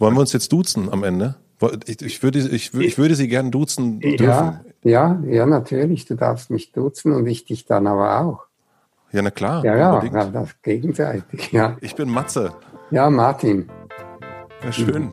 Wollen wir uns jetzt duzen am Ende? Ich, ich, würde, ich, ich würde Sie gerne duzen dürfen. Ja, ja, ja, natürlich. Du darfst mich duzen und ich dich dann aber auch. Ja, na klar. Ja, ja, ja das gegenseitig, ja. Ich bin Matze. Ja, Martin. Ja, schön.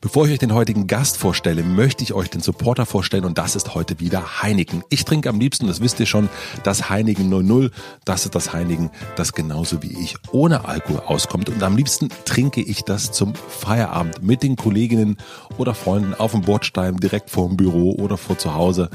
Bevor ich euch den heutigen Gast vorstelle, möchte ich euch den Supporter vorstellen und das ist heute wieder Heineken. Ich trinke am liebsten, das wisst ihr schon, das Heineken 00. Das ist das Heineken, das genauso wie ich ohne Alkohol auskommt und am liebsten trinke ich das zum Feierabend mit den Kolleginnen oder Freunden auf dem Bordstein, direkt vor dem Büro oder vor zu Hause.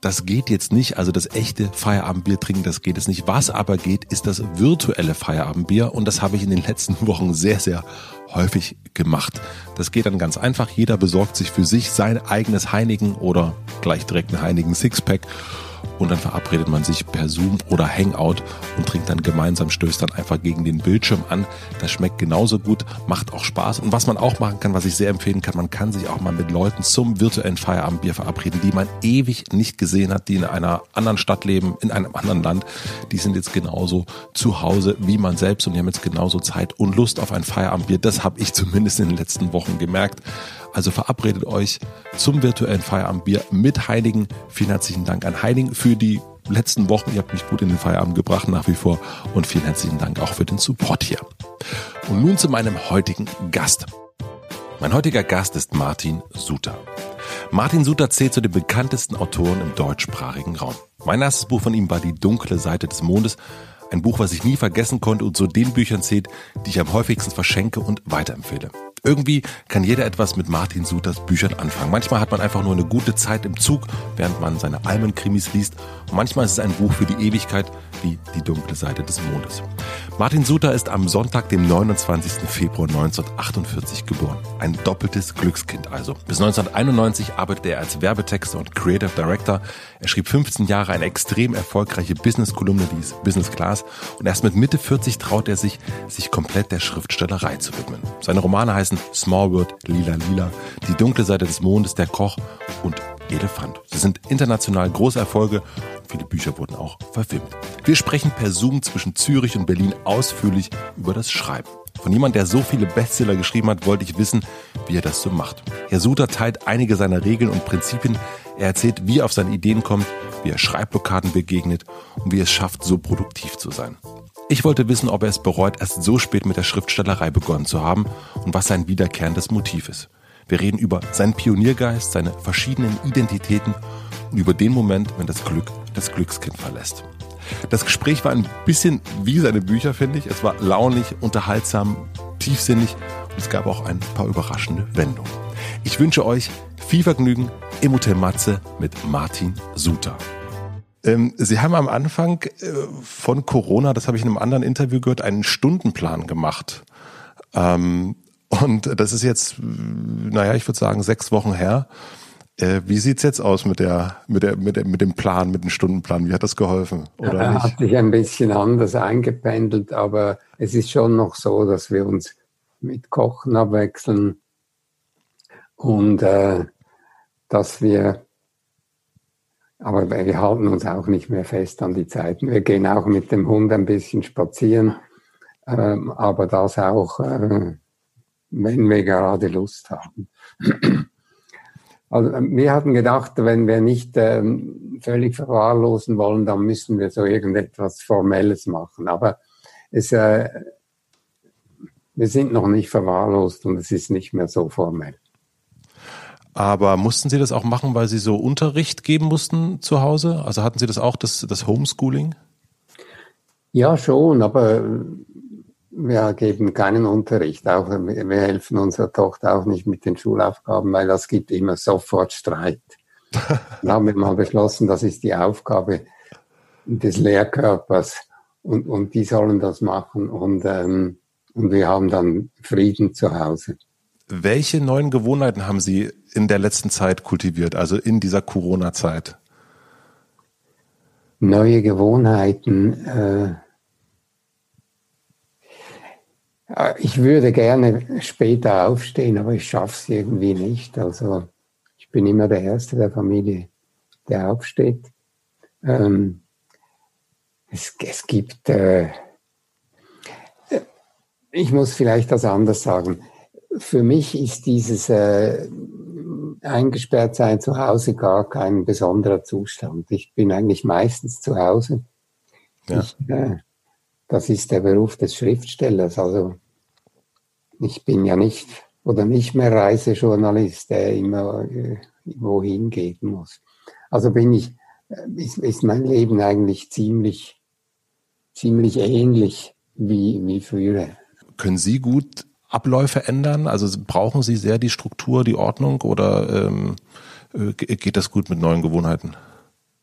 Das geht jetzt nicht, also das echte Feierabendbier trinken, das geht es nicht. Was aber geht, ist das virtuelle Feierabendbier und das habe ich in den letzten Wochen sehr, sehr häufig gemacht. Das geht dann ganz einfach. Jeder besorgt sich für sich sein eigenes Heineken oder gleich direkt ein Heineken Sixpack und dann verabredet man sich per Zoom oder Hangout und trinkt dann gemeinsam, stößt dann einfach gegen den Bildschirm an. Das schmeckt genauso gut, macht auch Spaß. Und was man auch machen kann, was ich sehr empfehlen kann, man kann sich auch mal mit Leuten zum virtuellen Feierabendbier verabreden, die man ewig nicht gesehen hat, die in einer anderen Stadt leben, in einem anderen Land. Die sind jetzt genauso zu Hause wie man selbst und die haben jetzt genauso Zeit und Lust auf ein Feierabendbier. Das habe ich zumindest in den letzten Wochen gemerkt. Also verabredet euch zum virtuellen Feierabendbier mit Heiligen. Vielen herzlichen Dank an Heiligen für die letzten Wochen. Ihr habt mich gut in den Feierabend gebracht nach wie vor. Und vielen herzlichen Dank auch für den Support hier. Und nun zu meinem heutigen Gast. Mein heutiger Gast ist Martin Suter. Martin Suter zählt zu den bekanntesten Autoren im deutschsprachigen Raum. Mein erstes Buch von ihm war Die dunkle Seite des Mondes. Ein Buch, was ich nie vergessen konnte und zu den Büchern zählt, die ich am häufigsten verschenke und weiterempfehle. Irgendwie kann jeder etwas mit Martin Suters Büchern anfangen. Manchmal hat man einfach nur eine gute Zeit im Zug, während man seine Almenkrimis liest. Und manchmal ist es ein Buch für die Ewigkeit, wie Die dunkle Seite des Mondes. Martin Suter ist am Sonntag, dem 29. Februar 1948 geboren. Ein doppeltes Glückskind also. Bis 1991 arbeitete er als Werbetexter und Creative Director. Er schrieb 15 Jahre eine extrem erfolgreiche Business-Kolumne, die ist Business Class. Und erst mit Mitte 40 traut er sich, sich komplett der Schriftstellerei zu widmen. Seine Romane heißen Small World, Lila Lila, Die dunkle Seite des Mondes, Der Koch und Elefant. Sie sind international große Erfolge viele Bücher wurden auch verfilmt. Wir sprechen per Zoom zwischen Zürich und Berlin ausführlich über das Schreiben. Von jemand, der so viele Bestseller geschrieben hat, wollte ich wissen, wie er das so macht. Herr Suter teilt einige seiner Regeln und Prinzipien. Er erzählt, wie er auf seine Ideen kommt, wie er Schreibblockaden begegnet und wie er es schafft, so produktiv zu sein. Ich wollte wissen, ob er es bereut, erst so spät mit der Schriftstellerei begonnen zu haben und was sein wiederkehrendes Motiv ist. Wir reden über seinen Pioniergeist, seine verschiedenen Identitäten und über den Moment, wenn das Glück das Glückskind verlässt. Das Gespräch war ein bisschen wie seine Bücher, finde ich. Es war launig, unterhaltsam, tiefsinnig und es gab auch ein paar überraschende Wendungen. Ich wünsche euch viel Vergnügen im Hotel Matze mit Martin Suter. Ähm, Sie haben am Anfang äh, von Corona, das habe ich in einem anderen Interview gehört, einen Stundenplan gemacht. Ähm, und das ist jetzt, naja, ich würde sagen, sechs Wochen her. Äh, wie sieht's jetzt aus mit der, mit der, mit der, mit dem Plan, mit dem Stundenplan? Wie hat das geholfen? Oder ja? Hat sich ein bisschen anders eingependelt, aber es ist schon noch so, dass wir uns mit Kochen abwechseln und äh, dass wir, aber wir halten uns auch nicht mehr fest an die Zeiten. Wir gehen auch mit dem Hund ein bisschen spazieren, ähm, aber das auch äh, wenn wir gerade Lust haben. Also wir hatten gedacht, wenn wir nicht ähm, völlig verwahrlosen wollen, dann müssen wir so irgendetwas Formelles machen. Aber es, äh, wir sind noch nicht verwahrlost und es ist nicht mehr so formell. Aber mussten Sie das auch machen, weil Sie so Unterricht geben mussten zu Hause? Also hatten Sie das auch, das, das Homeschooling? Ja, schon, aber wir geben keinen Unterricht. Auch, wir helfen unserer Tochter auch nicht mit den Schulaufgaben, weil das gibt immer sofort Streit. Dann haben wir mal beschlossen, das ist die Aufgabe des Lehrkörpers und, und die sollen das machen und, ähm, und wir haben dann Frieden zu Hause. Welche neuen Gewohnheiten haben Sie in der letzten Zeit kultiviert, also in dieser Corona-Zeit? Neue Gewohnheiten. Äh, ich würde gerne später aufstehen, aber ich schaffe es irgendwie nicht. Also ich bin immer der Erste der Familie, der aufsteht. Ähm, es, es gibt, äh, ich muss vielleicht das anders sagen. Für mich ist dieses äh, eingesperrt sein zu Hause gar kein besonderer Zustand. Ich bin eigentlich meistens zu Hause. Ja. Ich, äh, das ist der Beruf des Schriftstellers. Also ich bin ja nicht oder nicht mehr Reisejournalist, der immer äh, wohin gehen muss. Also bin ich, äh, ist, ist mein Leben eigentlich ziemlich ziemlich ähnlich wie, wie früher. Können Sie gut Abläufe ändern? Also brauchen Sie sehr die Struktur, die Ordnung oder ähm, äh, geht das gut mit neuen Gewohnheiten?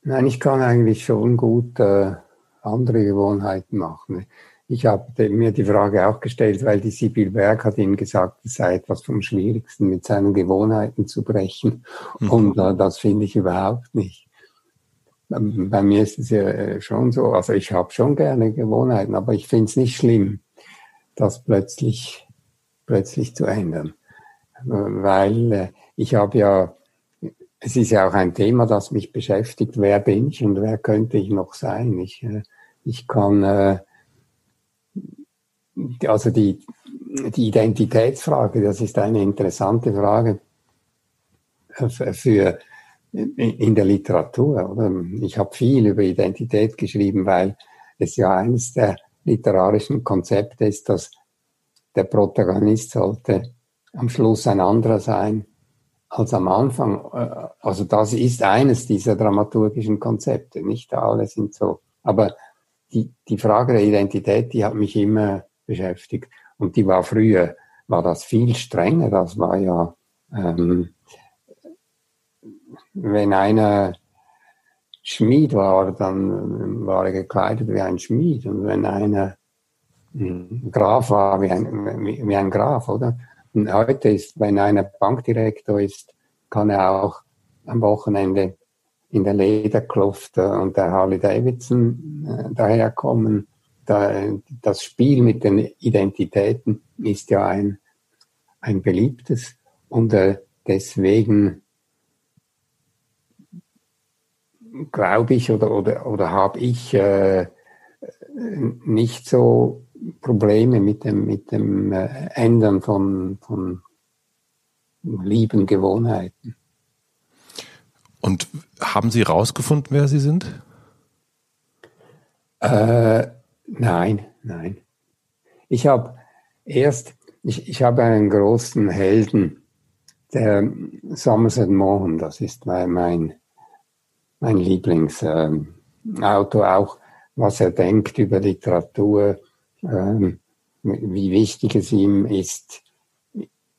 Nein, ich kann eigentlich schon gut äh, andere Gewohnheiten machen. Ich habe mir die Frage auch gestellt, weil die Sibyl Berg hat Ihnen gesagt, es sei etwas vom Schwierigsten, mit seinen Gewohnheiten zu brechen. Mhm. Und äh, das finde ich überhaupt nicht. Bei mir ist es ja äh, schon so, also ich habe schon gerne Gewohnheiten, aber ich finde es nicht schlimm, das plötzlich, plötzlich zu ändern. Weil äh, ich habe ja, es ist ja auch ein Thema, das mich beschäftigt, wer bin ich und wer könnte ich noch sein. Ich, äh, ich kann, also die, die Identitätsfrage, das ist eine interessante Frage für in der Literatur. Oder? Ich habe viel über Identität geschrieben, weil es ja eines der literarischen Konzepte ist, dass der Protagonist sollte am Schluss ein anderer sein als am Anfang. Also das ist eines dieser dramaturgischen Konzepte. Nicht alle sind so. Aber die, die Frage der Identität, die hat mich immer beschäftigt. Und die war früher, war das viel strenger. Das war ja ähm, wenn einer Schmied war, dann war er gekleidet wie ein Schmied. Und wenn einer Graf war, wie ein, wie ein Graf, oder? Und heute ist, wenn einer Bankdirektor ist, kann er auch am Wochenende in der Lederkluft äh, und der Harley Davidson äh, daherkommen. Das Spiel mit den Identitäten ist ja ein, ein beliebtes und äh, deswegen glaube ich oder, oder, oder habe ich äh, nicht so Probleme mit dem, mit dem äh, Ändern von, von lieben Gewohnheiten. Und haben Sie rausgefunden, wer Sie sind? Äh, nein, nein. Ich habe erst, ich, ich habe einen großen Helden, der Somerset Maugham, das ist mein, mein mein Lieblingsautor, auch was er denkt über Literatur, ähm, wie wichtig es ihm ist,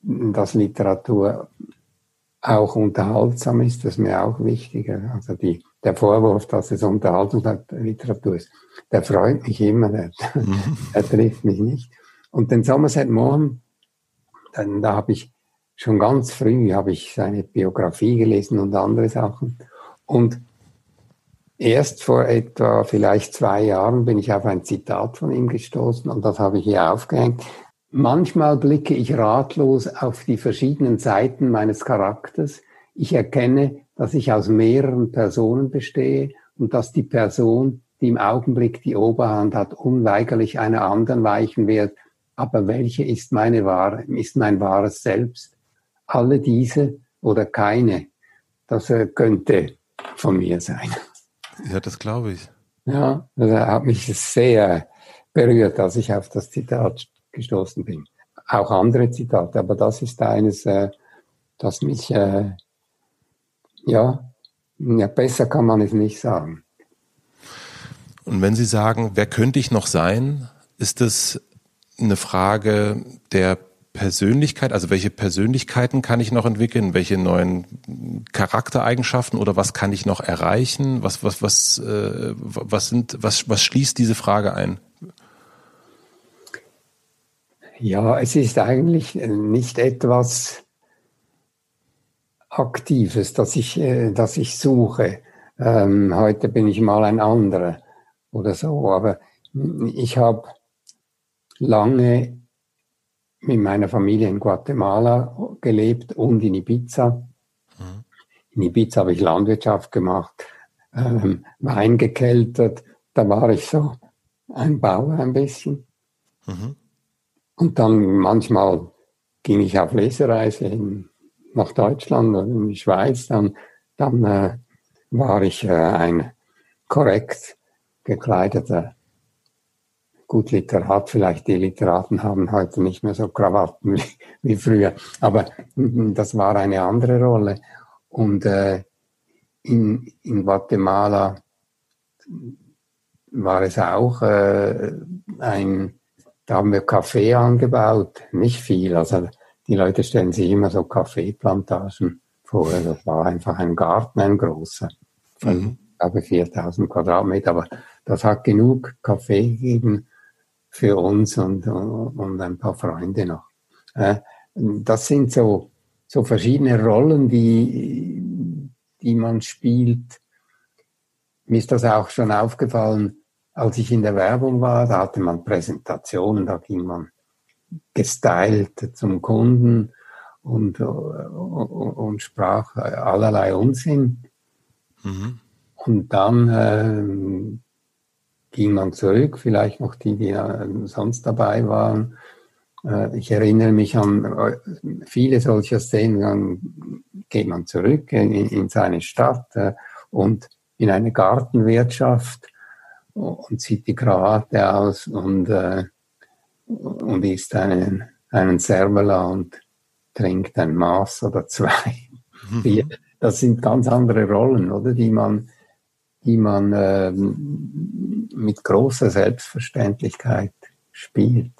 dass Literatur auch unterhaltsam ist, das ist mir auch wichtiger. Also die, der Vorwurf, dass es Unterhaltungsliteratur ist, der freut mich immer, der, mhm. der trifft mich nicht. Und den Somerset Maugham, dann, da habe ich schon ganz früh habe ich seine Biografie gelesen und andere Sachen. Und Erst vor etwa vielleicht zwei Jahren bin ich auf ein Zitat von ihm gestoßen und das habe ich hier aufgehängt. Manchmal blicke ich ratlos auf die verschiedenen Seiten meines Charakters. Ich erkenne, dass ich aus mehreren Personen bestehe und dass die Person, die im Augenblick die Oberhand hat, unweigerlich einer anderen weichen wird. Aber welche ist meine wahre, ist mein wahres Selbst? Alle diese oder keine? Das äh, könnte von mir sein. Ja, das glaube ich. Ja, das hat mich sehr berührt, als ich auf das Zitat gestoßen bin. Auch andere Zitate, aber das ist eines, äh, das mich, äh, ja, ja, besser kann man es nicht sagen. Und wenn Sie sagen, wer könnte ich noch sein, ist es eine Frage der Persönlichkeit, also welche Persönlichkeiten kann ich noch entwickeln, welche neuen Charaktereigenschaften oder was kann ich noch erreichen? Was was was äh, was sind was was schließt diese Frage ein? Ja, es ist eigentlich nicht etwas Aktives, das ich, äh, das ich suche. Ähm, heute bin ich mal ein anderer oder so. Aber ich habe lange mit meiner Familie in Guatemala gelebt und in Ibiza. Mhm. In Ibiza habe ich Landwirtschaft gemacht, ähm, Wein gekeltert. Da war ich so ein Bauer ein bisschen. Mhm. Und dann manchmal ging ich auf Lesereise in, nach Deutschland oder in die Schweiz. Dann, dann äh, war ich äh, ein korrekt gekleideter gut Literat, vielleicht die Literaten haben heute nicht mehr so Krawatten wie, wie früher, aber das war eine andere Rolle. Und äh, in, in Guatemala war es auch äh, ein, da haben wir Kaffee angebaut, nicht viel, also die Leute stellen sich immer so Kaffeeplantagen vor, das war einfach ein Garten, ein großer, von, mhm. glaube 4000 Quadratmeter, aber das hat genug Kaffee gegeben, für uns und, und ein paar Freunde noch. Äh, das sind so, so verschiedene Rollen, die, die man spielt. Mir ist das auch schon aufgefallen, als ich in der Werbung war, da hatte man Präsentationen, da ging man gestylt zum Kunden und, und, und sprach allerlei Unsinn. Mhm. Und dann äh, ging man zurück, vielleicht noch die, die sonst dabei waren. Äh, ich erinnere mich an äh, viele solcher Szenen, dann geht man zurück in, in seine Stadt äh, und in eine Gartenwirtschaft und zieht die Krawatte aus und, und isst einen, einen Servola und trinkt ein Maß oder zwei. Mhm. Das sind ganz andere Rollen, oder, die man die man äh, mit großer Selbstverständlichkeit spielt.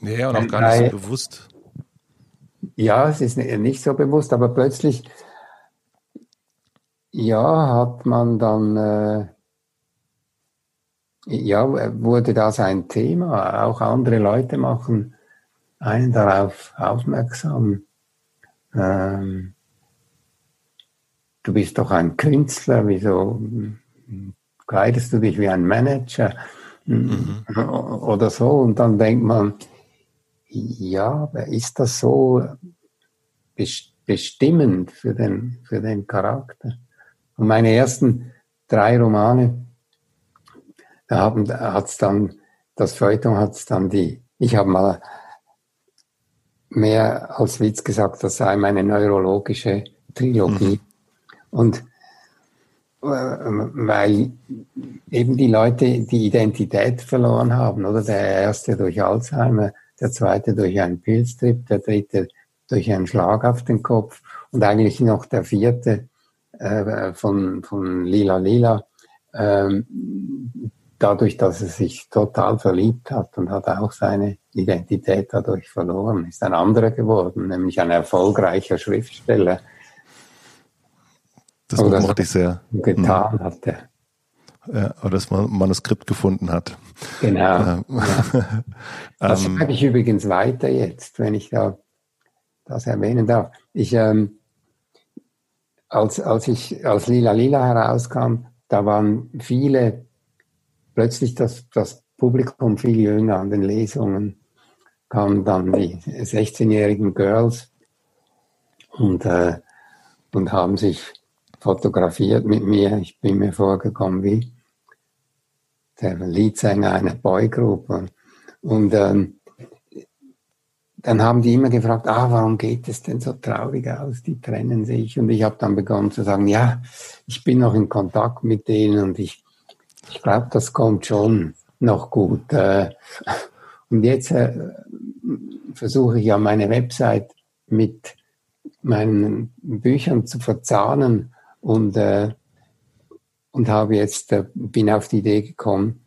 Ja, und auch gar nicht so bewusst. Ja, es ist nicht so bewusst, aber plötzlich, ja, hat man dann, äh, ja, wurde das ein Thema. Auch andere Leute machen einen darauf aufmerksam. Ähm, du bist doch ein Künstler, wieso kleidest du dich wie ein Manager mhm. oder so? Und dann denkt man, ja, ist das so bestimmend für den, für den Charakter? Und meine ersten drei Romane, da hat es dann, das Feuilleton hat es dann die, ich habe mal mehr als Witz gesagt, das sei meine neurologische Trilogie. Mhm. Und äh, weil eben die Leute die Identität verloren haben, oder? Der erste durch Alzheimer, der zweite durch einen Pilztrip, der dritte durch einen Schlag auf den Kopf und eigentlich noch der vierte äh, von, von Lila Lila, äh, dadurch, dass er sich total verliebt hat und hat auch seine Identität dadurch verloren, ist ein anderer geworden, nämlich ein erfolgreicher Schriftsteller, das mochte ich sehr. Getan mhm. hat er. Ja, oder das Manuskript gefunden hat. Genau. Ja. das ähm, schreibe ich übrigens weiter jetzt, wenn ich da das erwähnen darf. Ich, ähm, als, als ich als Lila Lila herauskam, da waren viele, plötzlich das, das Publikum viel jünger an den Lesungen, kamen dann die 16-jährigen Girls und, äh, und haben sich fotografiert mit mir. Ich bin mir vorgekommen wie der Leadsänger einer Boygroup. Und ähm, dann haben die immer gefragt, ah, warum geht es denn so traurig aus? Die trennen sich. Und ich habe dann begonnen zu sagen, ja, ich bin noch in Kontakt mit denen und ich, ich glaube, das kommt schon noch gut. Äh, und jetzt äh, versuche ich ja meine Website mit meinen Büchern zu verzahnen und, äh, und habe jetzt, bin auf die Idee gekommen,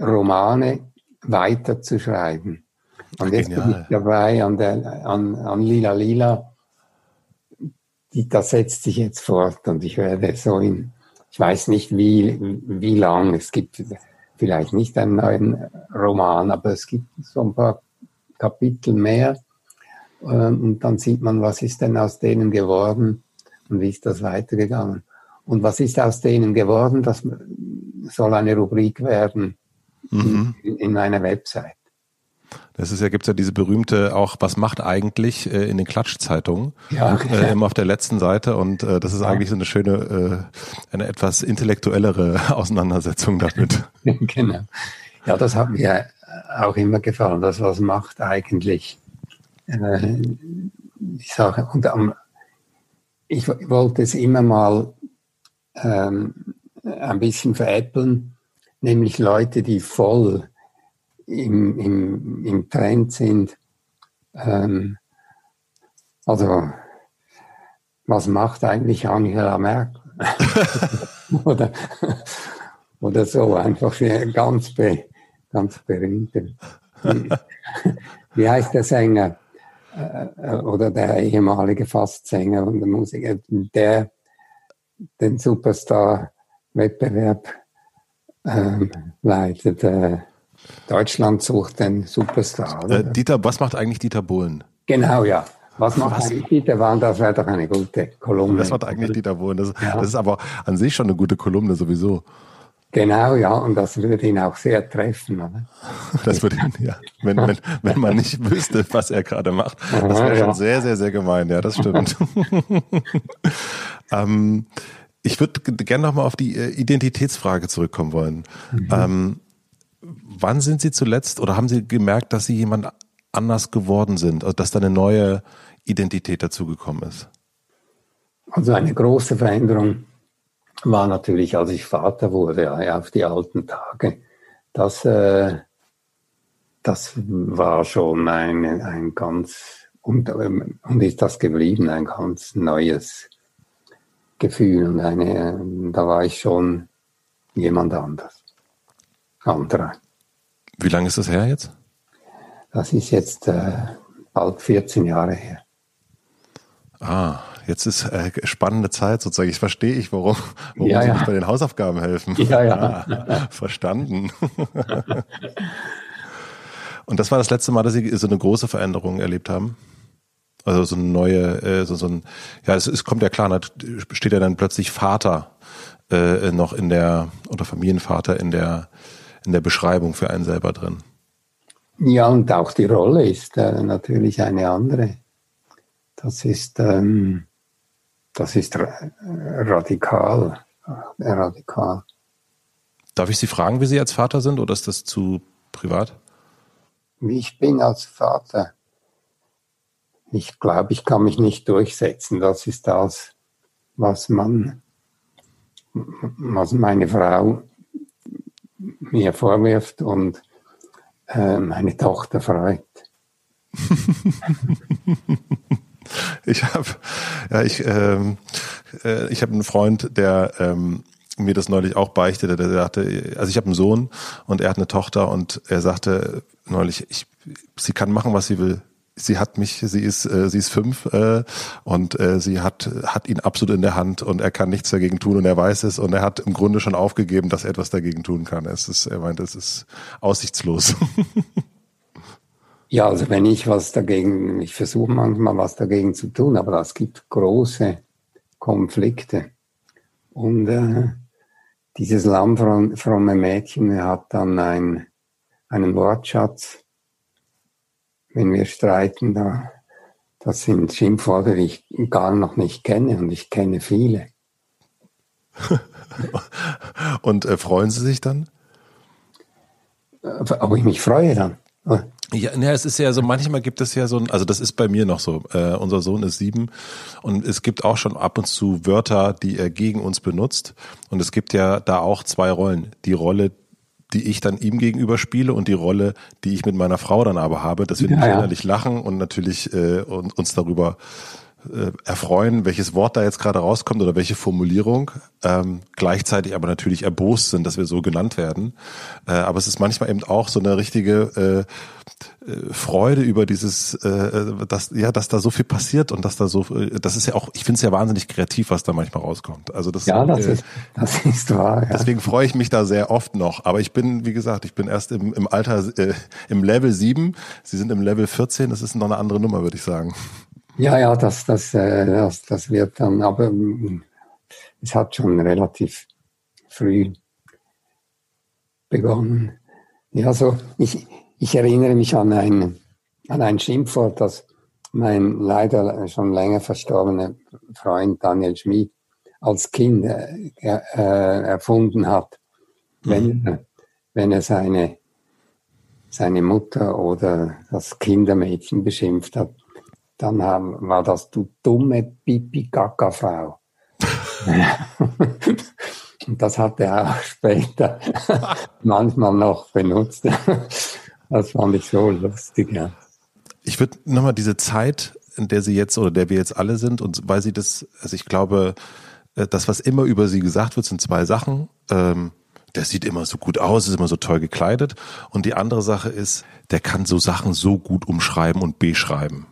Romane weiterzuschreiben. Und jetzt Genial. bin ich dabei an, der, an, an Lila Lila. Die, das setzt sich jetzt fort und ich werde so in, ich weiß nicht wie, wie lang, es gibt vielleicht nicht einen neuen Roman, aber es gibt so ein paar Kapitel mehr. Ähm, und dann sieht man, was ist denn aus denen geworden und wie ist das weitergegangen. Und was ist aus denen geworden? Das soll eine Rubrik werden mhm. in, in einer Website. Das ist ja, gibt's ja diese berühmte auch, was macht eigentlich äh, in den Klatschzeitungen? Ja, okay. äh, immer auf der letzten Seite und äh, das ist eigentlich so eine schöne, äh, eine etwas intellektuellere Auseinandersetzung damit. genau. Ja, das hat mir auch immer gefallen. Das was macht eigentlich, äh, ich sage, und am, ich wollte es immer mal ähm, ein bisschen veräppeln, nämlich Leute, die voll im, im, im Trend sind. Ähm, also, was macht eigentlich Angela Merkel? oder, oder so, einfach ganz, be, ganz berühmte. Wie, heißt der Sänger? Äh, oder der ehemalige Fastsänger und der Musiker, der den Superstar-Wettbewerb ähm, leitet. Äh, Deutschland sucht den Superstar. Äh, Dieter, was macht eigentlich Dieter Bohlen? Genau, ja. Was macht was? eigentlich Dieter Bohlen? Das wäre doch eine gute Kolumne. Das macht eigentlich Dieter Bohlen. Das, ja. das ist aber an sich schon eine gute Kolumne sowieso. Genau, ja, und das würde ihn auch sehr treffen. Oder? Das würde ihn, ja, wenn, wenn, wenn man nicht wüsste, was er gerade macht. Das wäre schon sehr, sehr, sehr gemein, ja, das stimmt. ähm, ich würde gerne nochmal auf die äh, Identitätsfrage zurückkommen wollen. Mhm. Ähm, wann sind Sie zuletzt oder haben Sie gemerkt, dass Sie jemand anders geworden sind, also dass da eine neue Identität dazugekommen ist? Also eine große Veränderung war natürlich, als ich Vater wurde, auf die alten Tage. Das, äh, das war schon ein, ein ganz, und, und ist das geblieben, ein ganz neues Gefühl. Und eine, da war ich schon jemand anders. Anderer. Wie lange ist das her jetzt? Das ist jetzt äh, bald 14 Jahre her. Ah, jetzt ist äh, spannende Zeit sozusagen. Ich verstehe ich, warum, warum ja, Sie ja. nicht bei den Hausaufgaben helfen. Ja, ja. Ah, verstanden. Und das war das letzte Mal, dass Sie so eine große Veränderung erlebt haben? Also so eine neue, äh, so, so ein, ja, es, es kommt ja klar, da steht ja dann plötzlich Vater äh, noch in der, oder Familienvater in der, in der Beschreibung für einen selber drin. Ja, und auch die Rolle ist äh, natürlich eine andere. Das ist, ähm, das ist radikal, äh, radikal. Darf ich Sie fragen, wie Sie als Vater sind oder ist das zu privat? Wie ich bin als Vater. Ich glaube, ich kann mich nicht durchsetzen. Das ist das, was man, was meine Frau mir vorwirft und äh, meine Tochter freut. ich habe ja ich ähm, äh, ich habe einen Freund, der ähm, mir das neulich auch beichtete. Der sagte, also ich habe einen Sohn und er hat eine Tochter und er sagte neulich, ich, sie kann machen, was sie will sie hat mich, sie ist, äh, sie ist fünf äh, und äh, sie hat, hat ihn absolut in der Hand und er kann nichts dagegen tun und er weiß es und er hat im Grunde schon aufgegeben, dass er etwas dagegen tun kann. Es ist, er meint, es ist aussichtslos. ja, also wenn ich was dagegen, ich versuche manchmal was dagegen zu tun, aber es gibt große Konflikte. Und äh, dieses lammfromme Mädchen hat dann ein, einen Wortschatz, wenn wir streiten, da, das sind Schimpfworte, die ich gar noch nicht kenne und ich kenne viele. und äh, freuen Sie sich dann? Ob ich mich freue dann? Ja, ja, es ist ja so, manchmal gibt es ja so ein, also das ist bei mir noch so. Äh, unser Sohn ist sieben und es gibt auch schon ab und zu Wörter, die er gegen uns benutzt. Und es gibt ja da auch zwei Rollen. Die Rolle, die ich dann ihm gegenüber spiele und die Rolle, die ich mit meiner Frau dann aber habe, dass wir ja, ja. innerlich lachen und natürlich äh, und, uns darüber äh, erfreuen, welches Wort da jetzt gerade rauskommt oder welche Formulierung, ähm, gleichzeitig aber natürlich erbost sind, dass wir so genannt werden. Äh, aber es ist manchmal eben auch so eine richtige äh, äh, Freude über dieses, äh, dass ja, dass da so viel passiert und dass da so, äh, das ist ja auch, ich finde es ja wahnsinnig kreativ, was da manchmal rauskommt. Also das, ja, das, äh, ist, das ist wahr. Ja. Deswegen freue ich mich da sehr oft noch. Aber ich bin, wie gesagt, ich bin erst im, im Alter äh, im Level 7. Sie sind im Level 14. Das ist noch eine andere Nummer, würde ich sagen. Ja, ja, das, das, äh, das, das wird dann, aber mm, es hat schon relativ früh begonnen. Ja, so, ich, ich erinnere mich an ein, an ein Schimpfwort, das mein leider schon länger verstorbener Freund Daniel Schmid als Kind äh, äh, erfunden hat. Mhm. Wenn, wenn er seine, seine Mutter oder das Kindermädchen beschimpft hat, dann haben, war das du dumme Pipi-Kaka-Frau. Und das hat er auch später manchmal noch benutzt. das fand ich so lustig, ja. Ich würde nochmal diese Zeit, in der Sie jetzt oder der wir jetzt alle sind und weil Sie das, also ich glaube, äh, das, was immer über Sie gesagt wird, sind zwei Sachen. Ähm, der sieht immer so gut aus, ist immer so toll gekleidet. Und die andere Sache ist, der kann so Sachen so gut umschreiben und beschreiben.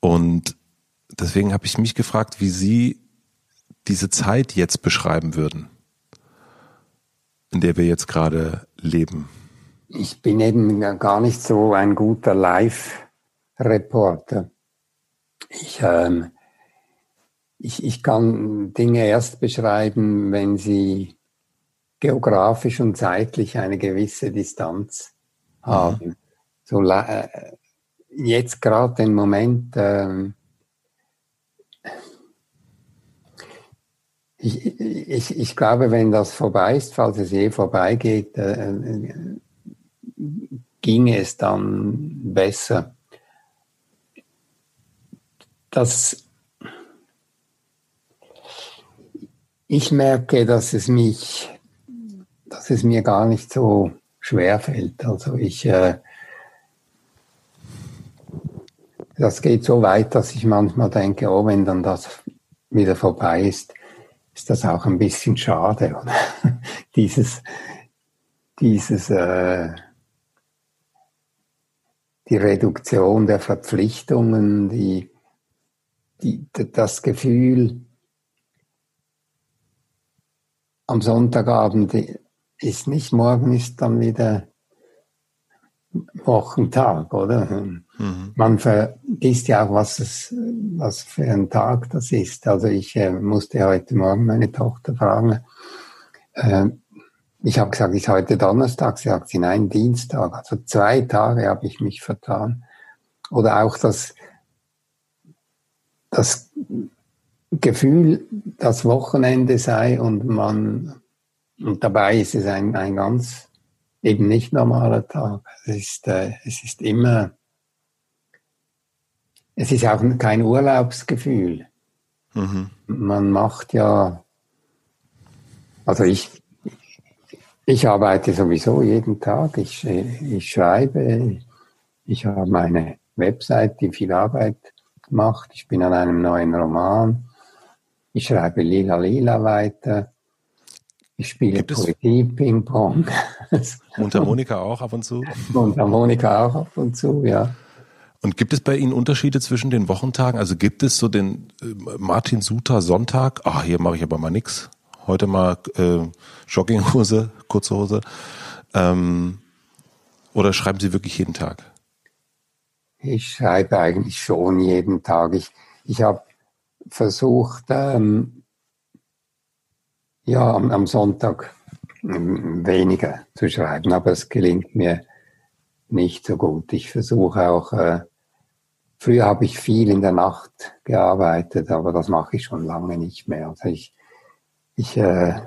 Und deswegen habe ich mich gefragt, wie Sie diese Zeit jetzt beschreiben würden, in der wir jetzt gerade leben. Ich bin eben gar nicht so ein guter Live-Reporter. Ich, ähm, ich, ich kann Dinge erst beschreiben, wenn sie geografisch und zeitlich eine gewisse Distanz haben. Mhm. So, äh, jetzt gerade den Moment, ähm, ich, ich, ich glaube, wenn das vorbei ist, falls es je vorbeigeht, äh, ginge es dann besser. Das, ich merke, dass es mich, dass es mir gar nicht so schwer fällt. Also ich, äh, das geht so weit, dass ich manchmal denke, oh, wenn dann das wieder vorbei ist, ist das auch ein bisschen schade. Oder? dieses, dieses, äh, die Reduktion der Verpflichtungen, die, die, das Gefühl, am Sonntagabend ist nicht, morgen ist dann wieder Wochentag, oder? Mhm. Man vergisst ja auch, was es, was für ein Tag das ist. Also ich äh, musste heute Morgen meine Tochter fragen. Äh, ich habe gesagt, ist heute Donnerstag? Sie sagt sie, nein, Dienstag. Also zwei Tage habe ich mich vertan. Oder auch das, das Gefühl, dass Wochenende sei und man, und dabei ist es ein, ein ganz eben nicht normaler Tag. Es ist, äh, es ist immer, es ist auch kein Urlaubsgefühl. Mhm. Man macht ja, also ich, ich arbeite sowieso jeden Tag, ich, ich schreibe, ich habe meine Website, die viel Arbeit macht, ich bin an einem neuen Roman, ich schreibe Lila Lila weiter, ich spiele Poesie, Ping-Pong. Mundharmonika auch ab und zu? Mundharmonika auch ab und zu, ja. Und gibt es bei Ihnen Unterschiede zwischen den Wochentagen? Also gibt es so den äh, Martin Suter Sonntag? Ach, hier mache ich aber mal nix. Heute mal äh, Jogginghose, kurze Hose. Ähm, oder schreiben Sie wirklich jeden Tag? Ich schreibe eigentlich schon jeden Tag. Ich, ich habe versucht, ähm, ja, am, am Sonntag weniger zu schreiben, aber es gelingt mir nicht so gut. Ich versuche auch, äh, früher habe ich viel in der Nacht gearbeitet, aber das mache ich schon lange nicht mehr. Also ich, ich, äh,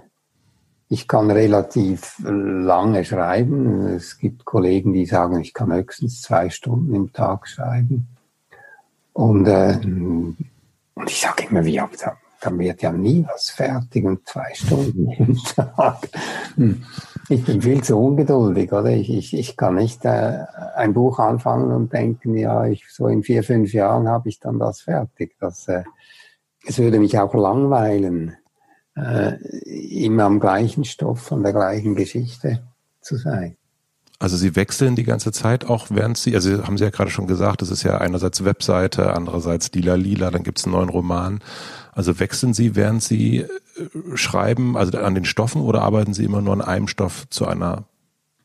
ich kann relativ lange schreiben. Es gibt Kollegen, die sagen, ich kann höchstens zwei Stunden im Tag schreiben. Und, äh, und ich sage immer, wie dann wird ja nie was fertig und zwei Stunden im Tag. Hm. Ich bin viel zu ungeduldig, oder? Ich, ich, ich kann nicht äh, ein Buch anfangen und denken, ja, ich, so in vier, fünf Jahren habe ich dann das fertig. Das, äh, es würde mich auch langweilen, äh, immer am gleichen Stoff, von der gleichen Geschichte zu sein. Also Sie wechseln die ganze Zeit auch, während Sie, also haben Sie ja gerade schon gesagt, das ist ja einerseits Webseite, andererseits Lila Lila, dann gibt es einen neuen Roman. Also wechseln Sie, während Sie äh, schreiben, also an den Stoffen oder arbeiten Sie immer nur an einem Stoff zu einer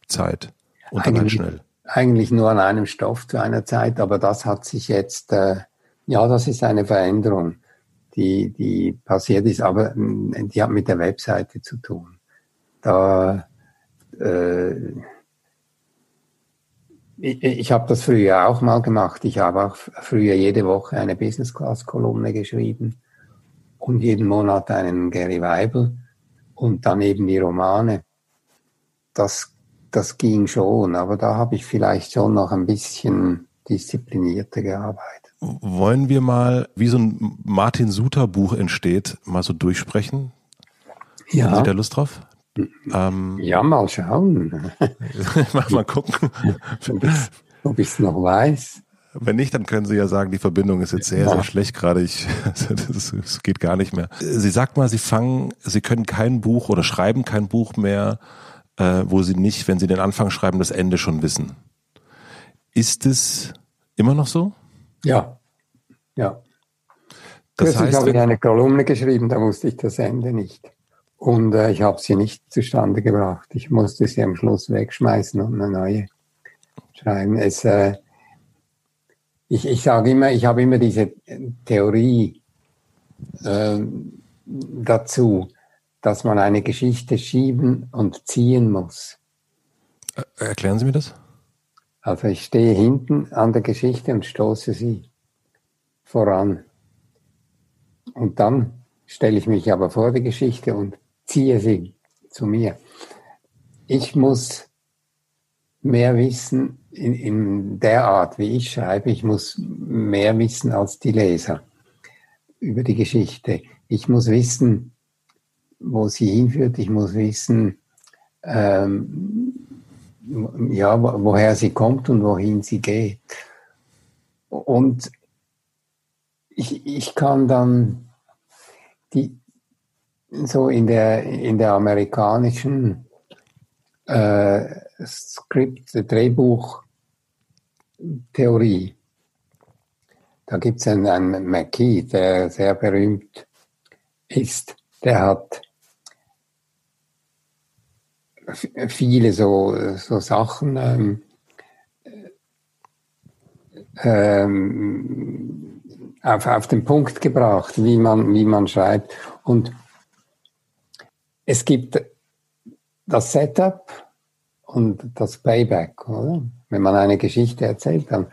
Zeit und dann halt schnell? Eigentlich nur an einem Stoff zu einer Zeit, aber das hat sich jetzt, äh, ja, das ist eine Veränderung, die, die passiert ist, aber mm, die hat mit der Webseite zu tun. Da äh, ich, ich habe das früher auch mal gemacht. Ich habe auch früher jede Woche eine Business Class Kolumne geschrieben und jeden Monat einen Gary Weibel und dann eben die Romane. Das, das ging schon, aber da habe ich vielleicht schon noch ein bisschen disziplinierter gearbeitet. Wollen wir mal, wie so ein Martin Suter Buch entsteht, mal so durchsprechen? Ja. Haben Sie da Lust drauf? Ähm, ja, mal schauen. mal gucken. Ob ich es noch weiß. Wenn nicht, dann können Sie ja sagen, die Verbindung ist jetzt sehr, ja. sehr schlecht gerade. Ich, das, geht gar nicht mehr. Sie sagt mal, Sie fangen, Sie können kein Buch oder schreiben kein Buch mehr, äh, wo Sie nicht, wenn Sie den Anfang schreiben, das Ende schon wissen. Ist es immer noch so? Ja, ja. Das Kürzlich heißt, habe ich eine Kolumne geschrieben, da wusste ich das Ende nicht. Und äh, ich habe sie nicht zustande gebracht. Ich musste sie am Schluss wegschmeißen und eine neue schreiben. Es, äh, ich ich sage immer, ich habe immer diese Theorie äh, dazu, dass man eine Geschichte schieben und ziehen muss. Erklären Sie mir das? Also ich stehe hinten an der Geschichte und stoße sie voran. Und dann stelle ich mich aber vor die Geschichte und ziehe sie zu mir. Ich muss mehr wissen in, in der Art, wie ich schreibe. Ich muss mehr wissen als die Leser über die Geschichte. Ich muss wissen, wo sie hinführt. Ich muss wissen, ähm, ja, woher sie kommt und wohin sie geht. Und ich, ich kann dann die, so in der, in der amerikanischen äh, Skript, Drehbuch-Theorie, da gibt es einen, einen McKee, der sehr berühmt ist. Der hat viele so, so Sachen ähm, ähm, auf, auf den Punkt gebracht, wie man, wie man schreibt. Und es gibt das Setup und das Playback, oder? Wenn man eine Geschichte erzählt, dann,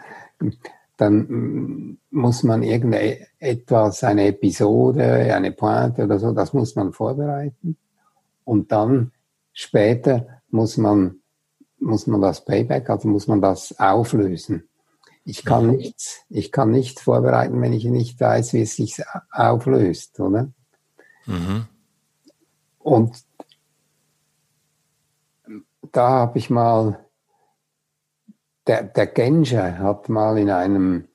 dann muss man irgendetwas, eine Episode, eine Pointe oder so, das muss man vorbereiten. Und dann später muss man, muss man das Playback, also muss man das auflösen. Ich kann mhm. nichts, ich kann nichts vorbereiten, wenn ich nicht weiß, wie es sich auflöst, oder? Mhm. Und da habe ich mal, der, der Genscher hat mal in einem,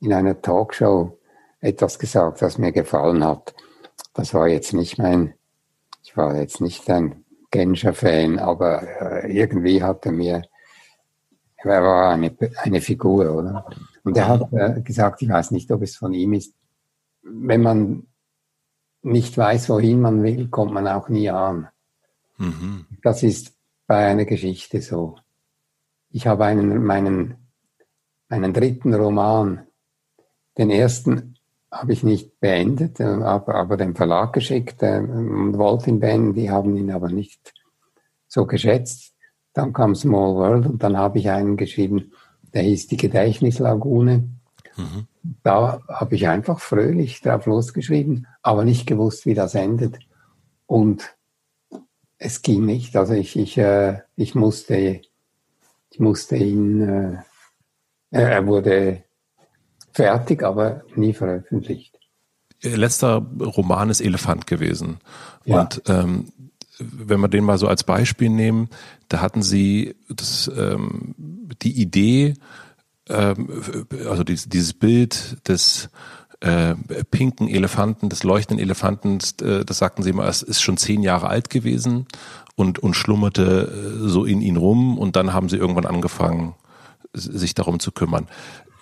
in einer Talkshow etwas gesagt, was mir gefallen hat. Das war jetzt nicht mein, ich war jetzt nicht ein Genscher-Fan, aber äh, irgendwie hat er mir, er war eine, eine Figur, oder? Und er hat äh, gesagt, ich weiß nicht, ob es von ihm ist, wenn man nicht weiß, wohin man will, kommt man auch nie an. Mhm. Das ist bei einer Geschichte so. Ich habe einen, meinen, meinen dritten Roman, den ersten habe ich nicht beendet, äh, aber, aber dem Verlag geschickt äh, und wollte ihn beenden, die haben ihn aber nicht so geschätzt. Dann kam Small World und dann habe ich einen geschrieben, der hieß Die Gedächtnislagune. Mhm. Da habe ich einfach fröhlich drauf losgeschrieben, aber nicht gewusst, wie das endet. Und es ging nicht. Also ich, ich, äh, ich musste, ich musste ihn, äh, er wurde fertig, aber nie veröffentlicht. Ihr letzter Roman ist Elefant gewesen. Ja. Und ähm, wenn wir den mal so als Beispiel nehmen, da hatten sie das, ähm, die Idee, ähm, also dieses, dieses Bild des äh, pinken Elefanten, des leuchtenden Elefanten, äh, das sagten sie mal, es ist schon zehn Jahre alt gewesen und, und schlummerte äh, so in ihn rum und dann haben sie irgendwann angefangen, sich darum zu kümmern.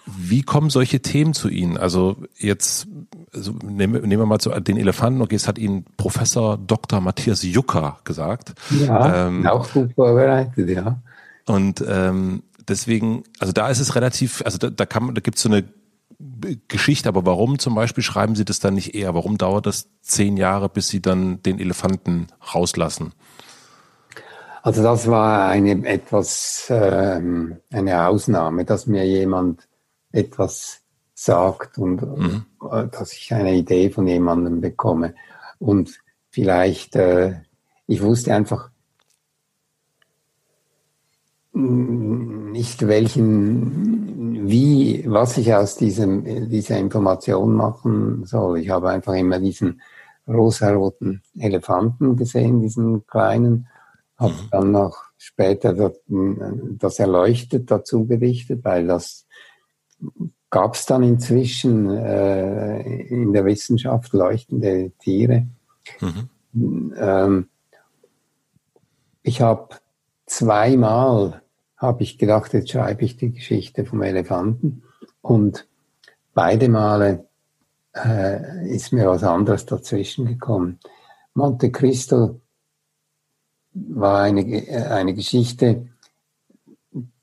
Wie kommen solche Themen zu Ihnen? Also jetzt also nehmen, nehmen wir mal zu den Elefanten. Okay, es hat Ihnen Professor Dr. Matthias Jucker gesagt. Ja, ähm, auch gut vorbereitet, ja. Und ähm, deswegen, also da ist es relativ, also da, da kann, da gibt es so eine Geschichte, aber warum zum Beispiel schreiben Sie das dann nicht eher? Warum dauert das zehn Jahre, bis Sie dann den Elefanten rauslassen? Also das war eine etwas ähm, eine Ausnahme, dass mir jemand etwas sagt und mhm. äh, dass ich eine Idee von jemandem bekomme. Und vielleicht, äh, ich wusste einfach nicht welchen, wie, was ich aus diesem, dieser Information machen soll. Ich habe einfach immer diesen rosaroten Elefanten gesehen, diesen kleinen, habe mhm. dann noch später das, Erleuchtet dazu gerichtet, weil das gab es dann inzwischen äh, in der Wissenschaft leuchtende Tiere. Mhm. Ähm, ich habe zweimal habe ich gedacht, jetzt schreibe ich die Geschichte vom Elefanten und beide Male äh, ist mir was anderes dazwischen gekommen. Monte Cristo war eine, eine Geschichte,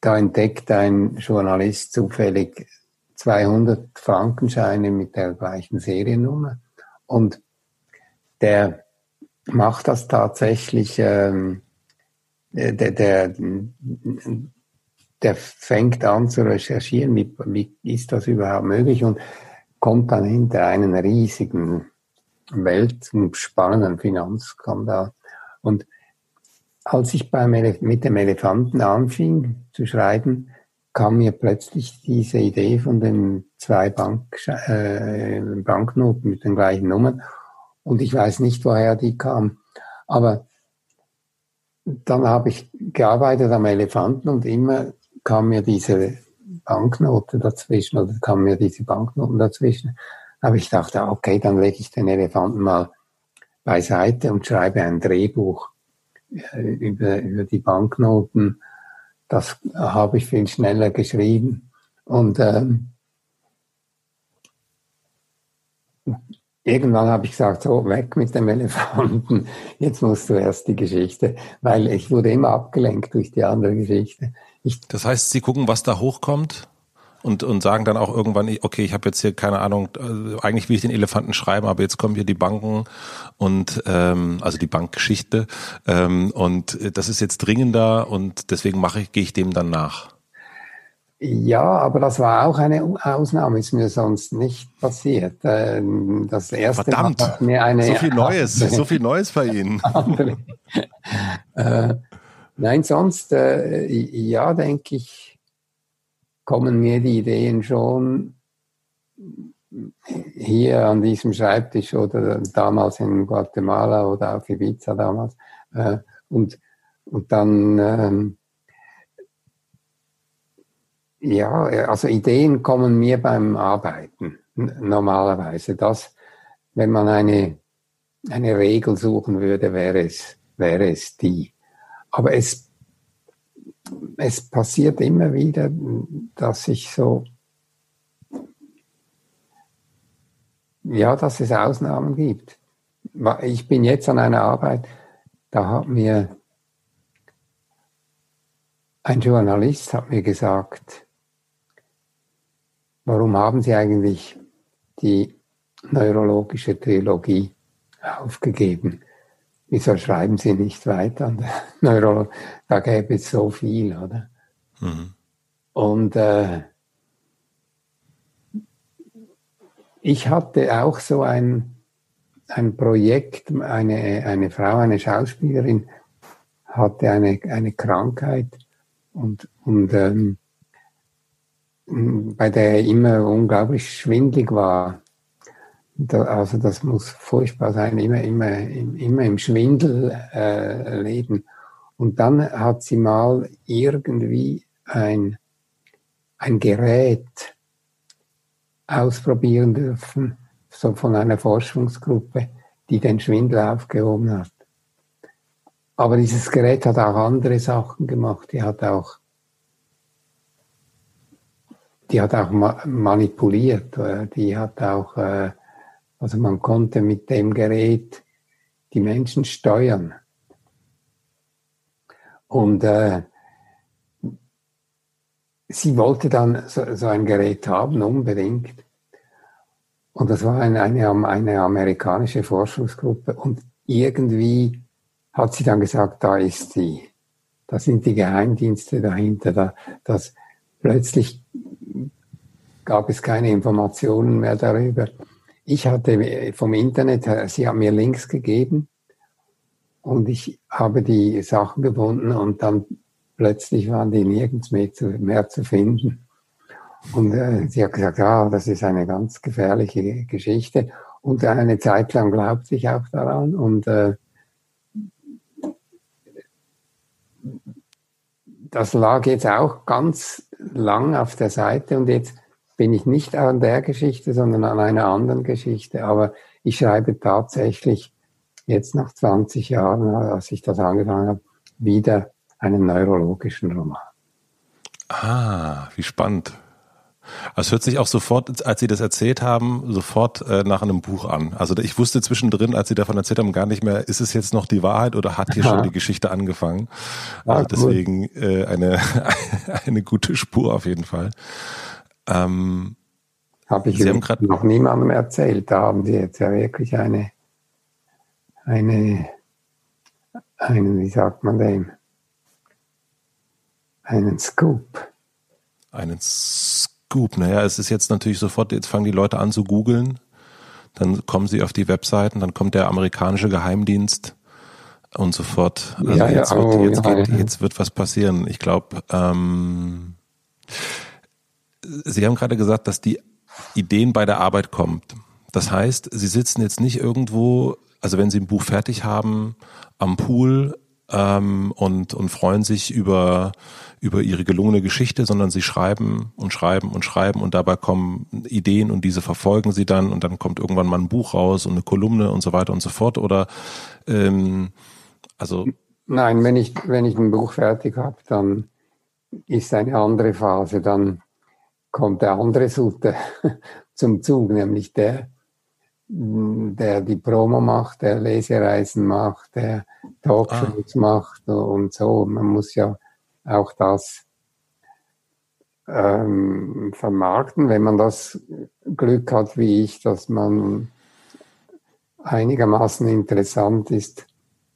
da entdeckt ein Journalist zufällig 200 Frankenscheine mit der gleichen Seriennummer. Und der macht das tatsächlich, ähm, der, der, der fängt an zu recherchieren, wie, wie ist das überhaupt möglich und kommt dann hinter einen riesigen weltspannenden Finanzskandal. Und als ich beim mit dem Elefanten anfing zu schreiben, kam mir plötzlich diese Idee von den zwei Bank, äh, Banknoten mit den gleichen Nummern. Und ich weiß nicht, woher die kam. Aber dann habe ich gearbeitet am Elefanten und immer kam mir diese Banknote dazwischen oder kam mir diese Banknoten dazwischen. Aber ich dachte, okay, dann lege ich den Elefanten mal beiseite und schreibe ein Drehbuch äh, über, über die Banknoten das habe ich viel schneller geschrieben. Und ähm, irgendwann habe ich gesagt, so weg mit dem Elefanten, jetzt musst du erst die Geschichte, weil ich wurde immer abgelenkt durch die andere Geschichte. Ich, das heißt, Sie gucken, was da hochkommt? und, und sagen dann auch irgendwann, okay, ich habe jetzt hier keine Ahnung, also eigentlich will ich den Elefanten schreiben, aber jetzt kommen hier die Banken und ähm, also die Bankgeschichte ähm, und das ist jetzt dringender und deswegen mache ich, gehe ich dem dann nach. Ja, aber das war auch eine Ausnahme, ist mir sonst nicht passiert. Ähm, das erste Verdammt, Mal mir eine so viel Neues, so viel Neues bei Ihnen. äh, nein, sonst, äh, ja, denke ich, kommen mir die Ideen schon hier an diesem Schreibtisch oder damals in Guatemala oder auf Ibiza damals. Äh, und, und dann, ähm, ja, also Ideen kommen mir beim Arbeiten normalerweise. Das, wenn man eine, eine Regel suchen würde, wäre es, wäre es die. Aber es es passiert immer wieder, dass ich so, ja, dass es Ausnahmen gibt. Ich bin jetzt an einer Arbeit, da hat mir ein Journalist hat mir gesagt, warum haben Sie eigentlich die neurologische Trilogie aufgegeben? wieso schreiben Sie nicht weiter? Neurolog, da gäbe es so viel, oder? Mhm. Und äh, ich hatte auch so ein, ein Projekt, eine, eine Frau, eine Schauspielerin, hatte eine, eine Krankheit und, und ähm, bei der immer unglaublich schwindlig war Da, also das muss furchtbar sein, immer, immer, immer im Schwindel äh, leben. Und dann hat sie mal irgendwie ein, ein Gerät ausprobieren dürfen, so von einer Forschungsgruppe, die den Schwindel aufgehoben hat. Aber dieses Gerät hat auch andere Sachen gemacht. Die hat auch, die hat auch manipuliert. Die hat auch, äh, also man konnte mit dem Gerät die Menschen steuern. Und äh, sie wollte dann so, so, ein Gerät haben, unbedingt. Und das war eine, eine, eine amerikanische Forschungsgruppe. Und irgendwie hat sie dann gesagt, da ist sie. Da sind die Geheimdienste dahinter. Da, das, plötzlich gab es keine Informationen mehr darüber. Ich hatte vom Internet, sie hat mir Links gegeben und ich habe die Sachen gefunden und dann plötzlich waren die nirgends mehr zu, mehr zu finden. Und äh, sie hat gesagt, ja, das ist eine ganz gefährliche Geschichte. Und eine Zeit lang glaubte ich auch daran. Und äh, das lag jetzt auch ganz lang auf der Seite und jetzt bin ich nicht an der Geschichte, sondern an einer anderen Geschichte. Aber ich schreibe tatsächlich jetzt nach 20 Jahren, als ich das angefangen habe, wieder einen neurologischen Roman. Ah, wie spannend. Es hört sich auch sofort, als Sie das erzählt haben, sofort äh, nach einem Buch an. Also ich wusste zwischendrin, als Sie davon erzählt haben, gar nicht mehr, ist es jetzt noch die Wahrheit oder hat hier ja. schon die Geschichte angefangen? Also deswegen äh, eine, eine gute Spur auf jeden Fall. Ähm, Habe ich noch niemandem erzählt. Da haben Sie jetzt ja wirklich eine, eine, einen, wie sagt man dem? Einen Scoop. Einen Scoop. Naja, es ist jetzt natürlich sofort, jetzt fangen die Leute an zu googeln. Dann kommen sie auf die Webseiten, dann kommt der amerikanische Geheimdienst und so fort. Also ja, jetzt, ja, wird, oh, jetzt, ja, geht, jetzt wird was passieren. Ich glaube, ähm, Sie haben gerade gesagt, dass die Ideen bei der Arbeit kommt. Das heißt, Sie sitzen jetzt nicht irgendwo, also wenn Sie ein Buch fertig haben, am Pool ähm, und, und freuen sich über, über ihre gelungene Geschichte, sondern sie schreiben und schreiben und schreiben und dabei kommen Ideen und diese verfolgen sie dann und dann kommt irgendwann mal ein Buch raus und eine Kolumne und so weiter und so fort. Oder ähm, also Nein, wenn ich, wenn ich ein Buch fertig habe, dann ist eine andere Phase, dann kommt der andere Sulte zum Zug, nämlich der, der die Promo macht, der Lesereisen macht, der Talkshows ah. macht und so. Man muss ja auch das ähm, vermarkten, wenn man das Glück hat wie ich, dass man einigermaßen interessant ist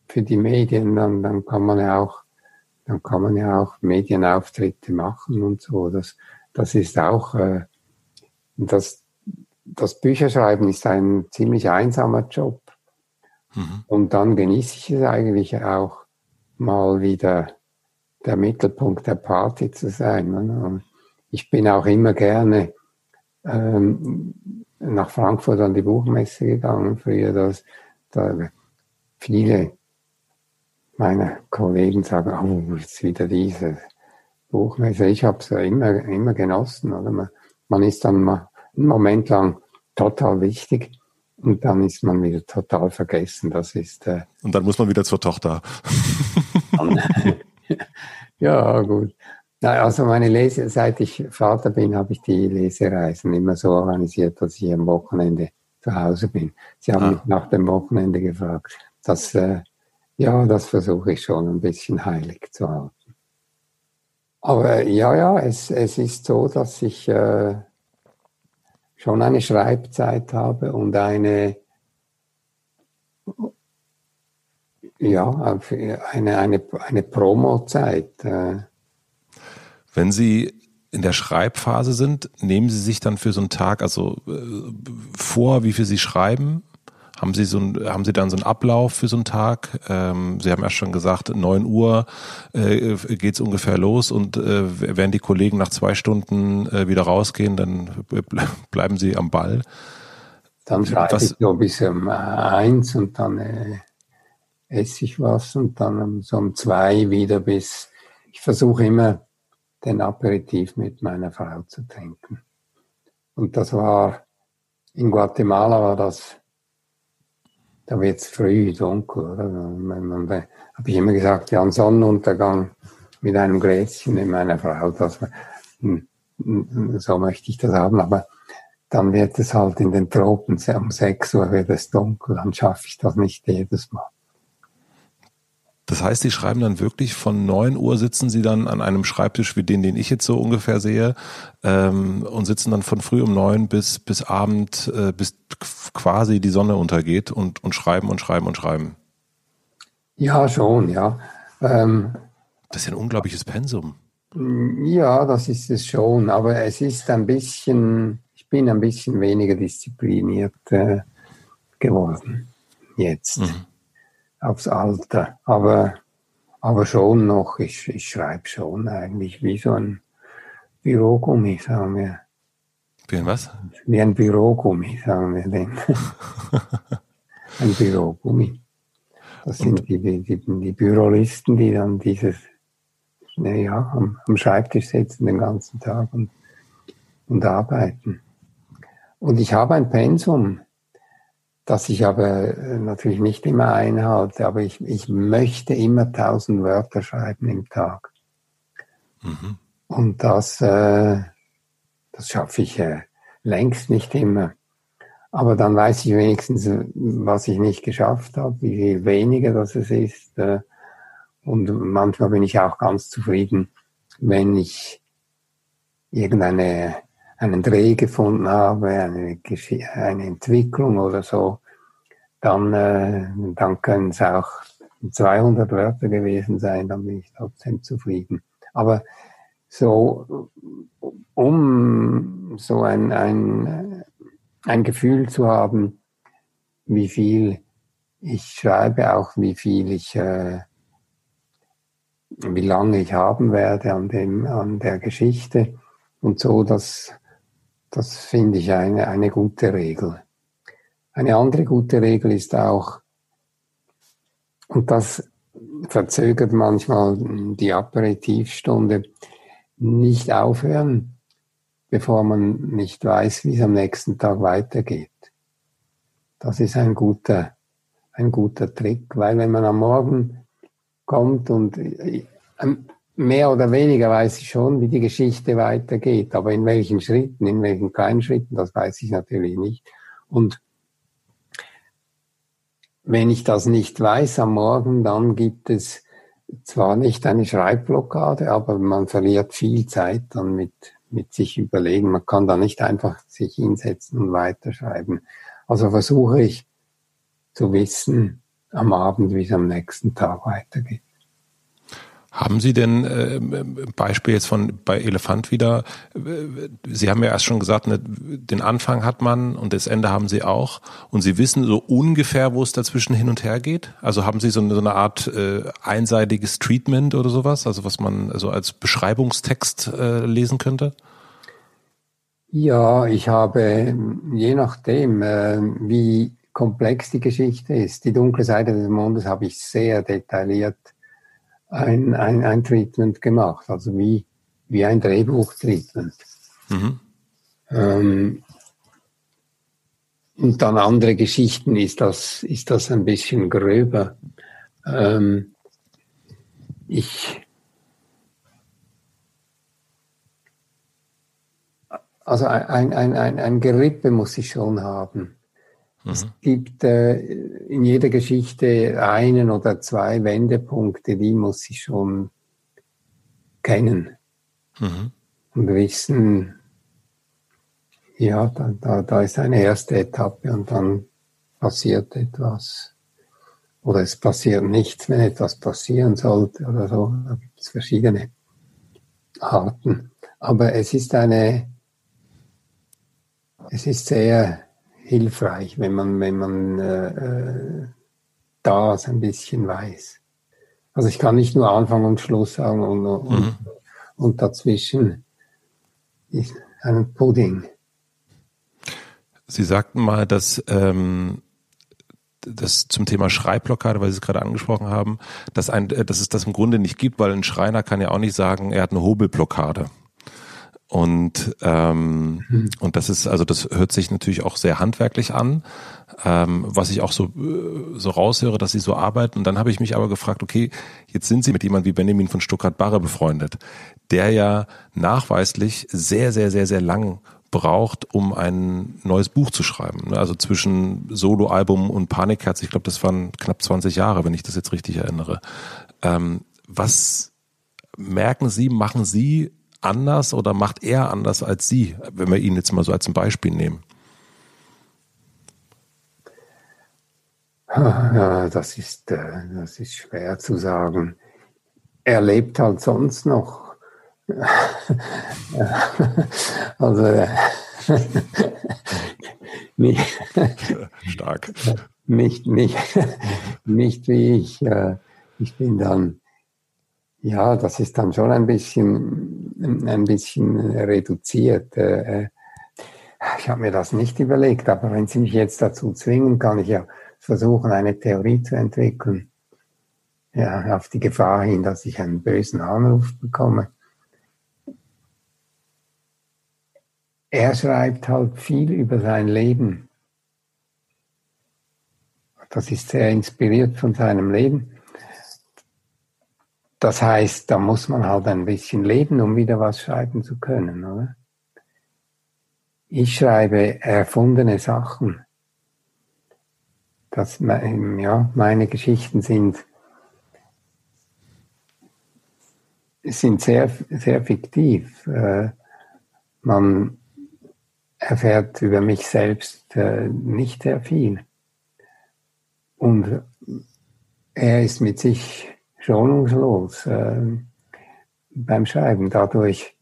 für die Medien, dann, dann kann man ja auch, dann kann man ja auch Medienauftritte machen und so. Das, das ist auch, äh, das, das Bücherschreiben ist ein ziemlich einsamer Job. Mhm. Und dann genieße ich es eigentlich auch mal wieder der Mittelpunkt der Party zu sein. Und ich bin auch immer gerne ähm, nach Frankfurt an die Buchmesse gegangen. Früher, dass da viele meiner Kollegen sagen, oh, jetzt wieder diese Buchmesse. Ich habe es ja immer, immer genossen. Oder? Man, man ist dann mal einen Moment lang total wichtig und dann ist man wieder total vergessen. Das ist. Äh, und dann muss man wieder zur Tochter. ja, gut. Also meine Lese, seit ich Vater bin, habe ich die Lesereisen immer so organisiert, dass ich am Wochenende zu Hause bin. Sie haben ah. mich nach dem Wochenende gefragt. Das, äh, ja, das versuche ich schon ein bisschen heilig zu halten. Aber ja, ja, es, es ist so, dass ich äh, schon eine Schreibzeit habe und eine, ja, eine, eine, eine Promo-Zeit. Äh. Wenn Sie in der Schreibphase sind, nehmen Sie sich dann für so einen Tag also äh, vor, wie viel Sie schreiben? Haben Sie so ein, haben Sie dann so einen Ablauf für so einen Tag? Ähm, Sie haben ja schon gesagt, neun Uhr äh, geht es ungefähr los und äh, werden die Kollegen nach zwei Stunden äh, wieder rausgehen, dann bleiben Sie am Ball. Dann schreibe was? ich so bis um eins und dann äh, esse ich was und dann so um zwei wieder bis, ich versuche immer den Aperitif mit meiner Frau zu trinken. Und das war, in Guatemala war das, da wird es früh dunkel, oder? Habe ich immer gesagt, ja, ein Sonnenuntergang mit einem Gläschen in meiner Frau, das, hm, hm, so möchte ich das haben, aber dann wird es halt in den Tropen, um 6 Uhr wird es dunkel, dann schaffe ich das nicht jedes Mal. Das heißt, Sie schreiben dann wirklich von 9 Uhr sitzen Sie dann an einem Schreibtisch wie den, den ich jetzt so ungefähr sehe, ähm, und sitzen dann von früh um 9 bis, bis Abend, äh, bis quasi die Sonne untergeht und, und schreiben und schreiben und schreiben. Ja, schon, ja. Ähm, das ist ja ein unglaubliches Pensum. Ja, das ist es schon, aber es ist ein bisschen, bin ein bisschen weniger diszipliniert äh, geworden jetzt mhm. Aufs Alter. Aber, aber schon noch, ich, ich schreibe schon eigentlich wie so ein Bürogummi, sagen wir. Wie ein was? Wie ein Bürogummi, sagen wir denn. ein Bürogummi. Das sind die, die, die, die Bürolisten, die dann dieses, naja, am, am Schreibtisch sitzen den ganzen Tag und, und arbeiten. Und ich habe ein Pensum, das ich aber äh, natürlich nicht immer einhalte, aber ich, ich möchte immer tausend Wörter schreiben im Tag. Mhm. Und das, äh, das schaffe ich äh, längst nicht immer. Aber dann weiß ich wenigstens, was ich nicht geschafft habe, wie viel weniger das es ist. Äh, und manchmal bin ich auch ganz zufrieden, wenn ich irgendeine einen Dreh gefunden habe, eine, eine Entwicklung oder so, dann, äh, dann können es auch 200 Wörter gewesen sein, dann bin ich trotzdem zufrieden. Aber so, um so ein, ein, ein Gefühl zu haben, wie viel ich schreibe, auch wie viel ich, äh, wie lange ich haben werde an dem, an der Geschichte und so, dass das finde ich eine, eine gute Regel. Eine andere gute Regel ist auch, und das verzögert manchmal die Aperitivstunde, nicht aufhören, bevor man nicht weiß, wie es am nächsten Tag weitergeht. Das ist ein guter, ein guter Trick, weil wenn man am Morgen kommt und mehr oder weniger weiß ich schon, wie die Geschichte weitergeht, aber in welchen Schritten, in welchen kleinen Schritten, das weiß ich natürlich nicht. Und wenn ich das nicht weiß am Morgen, dann gibt es zwar nicht eine Schreibblockade, aber man verliert viel Zeit dann mit, mit sich überlegen. Man kann da nicht einfach sich hinsetzen und weiterschreiben. Also versuche ich zu wissen am Abend, wie es am nächsten Tag weitergeht. Haben Sie denn äh, Beispiel jetzt von bei Elefant wieder? Äh, Sie haben ja erst schon gesagt, ne, den Anfang hat man und das Ende haben Sie auch. Und Sie wissen so ungefähr, wo es dazwischen hin und her geht? Also haben Sie so eine, so eine Art äh, einseitiges Treatment oder sowas? Also was man so als Beschreibungstext äh, lesen könnte? Ja, ich habe, je nachdem, äh, wie komplex die Geschichte ist, die dunkle Seite des Mondes habe ich sehr detailliert ein, ein, ein Treatment gemacht, also wie, wie ein Drehbuch-Treatment. Mhm. Ähm, und dann andere Geschichten ist das, ist das ein bisschen gröber. Ähm, ich, also ein, ein, ein, ein Gerippe muss ich schon haben. Es mhm. gibt äh, in jeder Geschichte einen oder zwei Wendepunkte, die muss ich schon kennen mhm. und wissen, ja, da, da, da ist eine erste Etappe und dann passiert etwas. Oder es passiert nichts, wenn etwas passieren sollte oder so. Da gibt es verschiedene Arten. Aber es ist eine, es ist sehr hilfreich, wenn man, wenn man äh, äh, das ein bisschen weiß. Also ich kann nicht nur Anfang und Schluss sagen und, und, mhm. und dazwischen ist ein Pudding. Sie sagten mal, dass ähm, das zum Thema Schreibblockade, weil Sie es gerade angesprochen haben, dass, ein, äh, dass es das im Grunde nicht gibt, weil ein Schreiner kann ja auch nicht sagen, er hat eine Hobelblockade. Und ähm, mhm. und das ist also das hört sich natürlich auch sehr handwerklich an, ähm, was ich auch so äh, so raushöre, dass sie so arbeiten. Und dann habe ich mich aber gefragt, okay, jetzt sind Sie mit jemand wie Benjamin von Stuttgart-Barre befreundet, der ja nachweislich sehr sehr sehr sehr lang braucht, um ein neues Buch zu schreiben. Ne? Also zwischen Soloalbum und Panikherz, ich glaube, das waren knapp 20 Jahre, wenn ich das jetzt richtig erinnere. Ähm, was merken Sie, machen Sie anders oder macht er anders als Sie, wenn wir ihn jetzt mal so als ein Beispiel nehmen? Ja, das ist, äh, das ist schwer zu sagen. Er lebt halt sonst noch. also äh, nicht, stark. Nicht, nicht, nicht wie ich. Äh, ich bin dann ja, das ist dann schon ein bisschen, ein bisschen reduziert. Äh, äh, ich habe mir das nicht überlegt, aber wenn Sie mich jetzt dazu zwingen, kann ich ja versuchen, eine Theorie zu entwickeln. Ja, auf die Gefahr hin, dass ich einen bösen Anruf bekomme. Er schreibt halt viel über sein Leben. Das ist sehr inspiriert von seinem Leben. Das heißt, da muss man halt ein bisschen leben, um wieder was schreiben zu können, oder? Ich schreibe erfundene Sachen. Das, ja, meine Geschichten sind, sind sehr, sehr fiktiv. Äh, man erfährt über mich selbst äh, nicht sehr viel. Und er ist mit sich schonungslos äh, beim Schreiben. Dadurch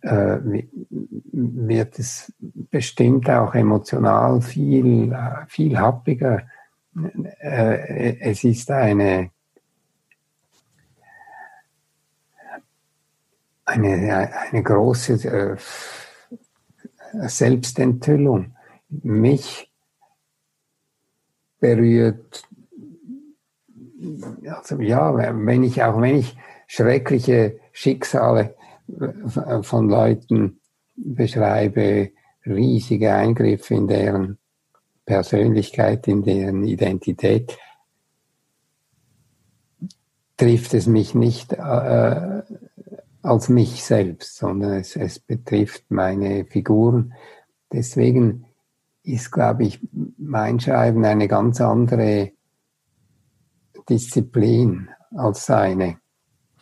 äh, wird es bestimmt auch emotional viel, viel happiger. Äh, es ist eine, eine, eine große äh, Selbstenthüllung. Mich berührt also ja, wenn ich, auch wenn ich schreckliche Schicksale äh, von Leuten beschreibe, riesige Eingriffe in deren Persönlichkeit, in deren Identität, trifft es mich nicht äh, als mich selbst, sondern es, es betrifft meine Figuren. Deswegen ist, glaube ich, mein Schreiben eine ganz andere Disziplin als seine.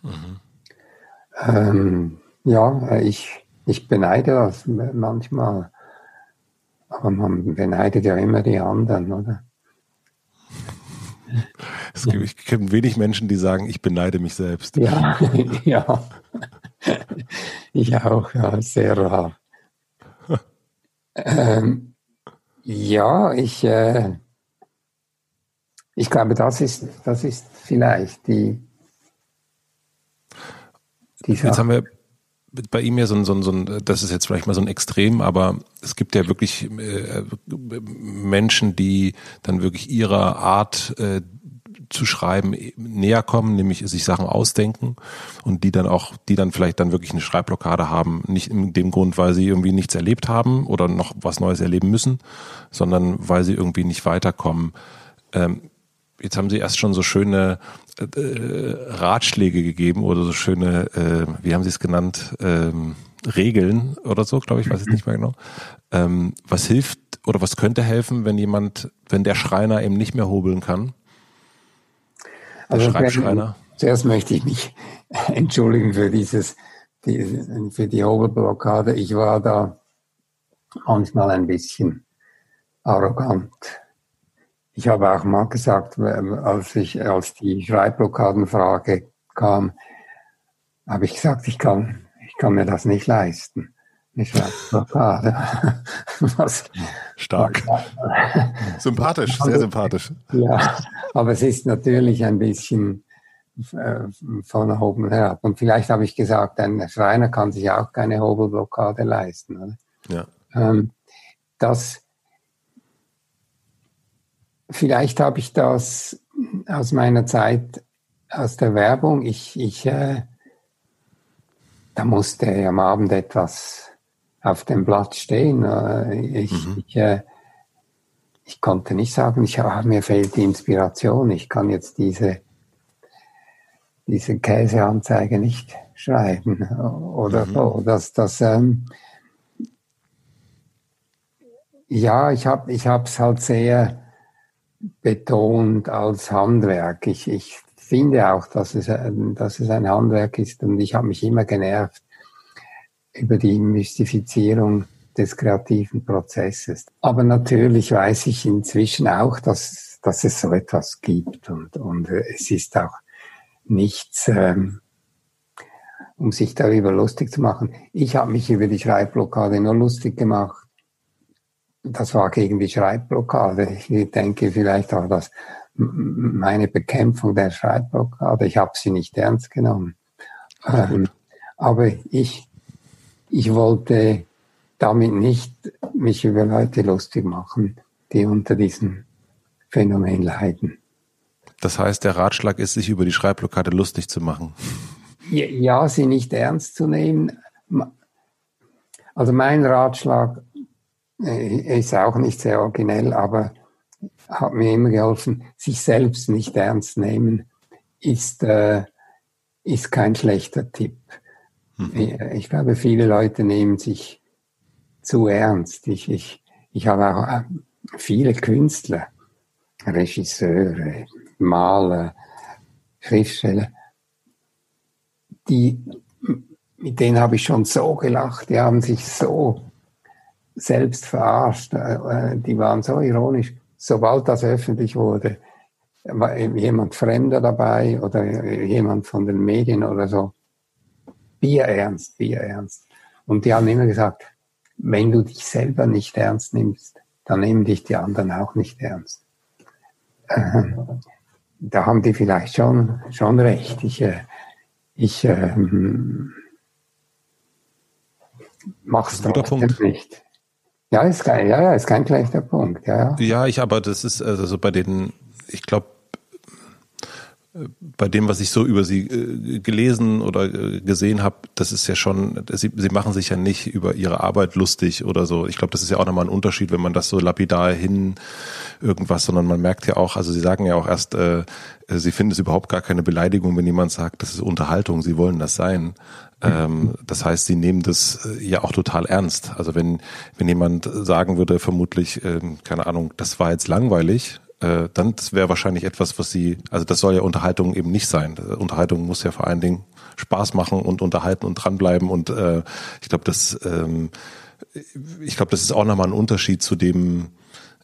Mhm. Ähm, ja, ich, ich beneide das manchmal. Aber man beneidet ja immer die anderen, oder? Es gibt, ich kenne wenig Menschen, die sagen, ich beneide mich selbst. Ja, ja. Ich auch, ja, sehr rar. ähm, ja, ich, äh, ich glaube, das ist, das ist vielleicht die, die Sache. Jetzt haben wir bei ihm ja so ein, so ein, so ein, das ist jetzt vielleicht mal so ein Extrem, aber es gibt ja wirklich äh, Menschen, die dann wirklich ihrer Art äh, zu schreiben näher kommen, nämlich sich Sachen ausdenken und die dann auch, die dann vielleicht dann wirklich eine Schreibblockade haben, nicht in dem Grund, weil sie irgendwie nichts erlebt haben oder noch was Neues erleben müssen, sondern weil sie irgendwie nicht weiterkommen. Ähm, jetzt haben Sie erst schon so schöne äh, Ratschläge gegeben oder so schöne, äh, wie haben Sie es genannt, ähm, Regeln oder so, glaube ich, weiß ich nicht mehr genau. Ähm, was hilft oder was könnte helfen, wenn jemand, wenn der Schreiner eben nicht mehr hobeln kann? Der also Schreibschreiner. Zuerst möchte ich mich entschuldigen für dieses, die, für die Hobelblockade. Ich war da manchmal ein bisschen arrogant ich habe auch mal gesagt, als ich, als die Schreibblockadenfrage kam, habe ich gesagt, ich kann, ich kann mir das nicht leisten. Eine Schreibblockade. Was, Stark. sympathisch, sehr sympathisch. Ja, aber es ist natürlich ein bisschen äh, von oben herab. Und vielleicht habe ich gesagt, ein Schreiner kann sich auch keine Hobelblockade leisten. Oder? Ja. Ähm, das, vielleicht habe ich das aus meiner Zeit aus der Werbung. Ich, ich, äh, da musste am Abend etwas auf dem Blatt stehen. Äh, ich, mhm. ich, äh, ich konnte nicht sagen, ich, ah, mir fehlt die Inspiration. Ich kann jetzt diese, diese Käseanzeige nicht schreiben oder mhm. so. Das, das, ähm, ja, ich habe ich es halt sehr betont als Handwerk. Ich, ich finde auch, dass es, dass es ein Handwerk ist und ich habe mich immer genervt über die Mystifizierung des kreativen Prozesses. Aber natürlich weiß ich inzwischen auch, dass, dass es so etwas gibt und, und es ist auch nichts, ähm, um sich darüber lustig zu machen. Ich habe mich über die Schreibblockade nur lustig gemacht. Das war gegen die Schreibblockade. Ich denke vielleicht auch, dass meine Bekämpfung der Schreibblockade, ich habe sie nicht ernst genommen. Ähm, aber ich, ich wollte damit nicht mich über Leute lustig machen, die unter diesem Phänomen leiden. Das heißt, der Ratschlag ist, sich über die Schreibblockade lustig zu machen. Ja, sie nicht ernst zu nehmen. Also mein Ratschlag ist auch nicht sehr originell, aber hat mir immer geholfen, sich selbst nicht ernst nehmen, ist, äh, ist kein schlechter Tipp. Mhm. Ich, ich, glaube, viele Leute nehmen sich zu ernst. Ich, ich, ich habe auch äh, viele Künstler, Regisseure, Maler, Schriftsteller, die, mit denen habe ich schon so gelacht, die haben sich so selbst verarscht, äh, die waren so ironisch sobald das öffentlich wurde, war jemand Fremder dabei oder jemand von den Medien oder so. Bier ernst, Bier ernst. Und die haben immer gesagt, wenn du dich selber nicht ernst nimmst, dann nehmen dich die anderen auch nicht ernst. Äh, da haben die vielleicht schon, schon recht. Ich, äh, ich äh, mach's trotzdem nicht. Ja, ist kein, ja, ja, ist kein schlechter Punkt. Ja, ja. ja ich, aber das ist also so bei den, ich glaube, bei dem, was ich so über sie äh, gelesen oder äh, gesehen habe, das ist ja schon, sie, sie machen sich ja nicht über ihre Arbeit lustig oder so. Ich glaube, das ist ja auch nochmal ein Unterschied, wenn man das so lapidar hin irgendwas, sondern man merkt ja auch, also sie sagen ja auch erst, äh, sie finden es überhaupt gar keine Beleidigung, wenn jemand sagt, das ist Unterhaltung, sie wollen das sein. Ähm, das heißt, sie nehmen das äh, ja auch total ernst. Also wenn, wenn jemand sagen würde, vermutlich, ähm, keine Ahnung, das war jetzt langweilig, äh, dann wäre wahrscheinlich etwas, was sie, also das soll ja Unterhaltung eben nicht sein. Unterhaltung muss ja vor allen Dingen Spaß machen und unterhalten und dranbleiben. Und äh, ich glaube, das, ähm, ich glaube, das ist auch nochmal ein Unterschied zu dem,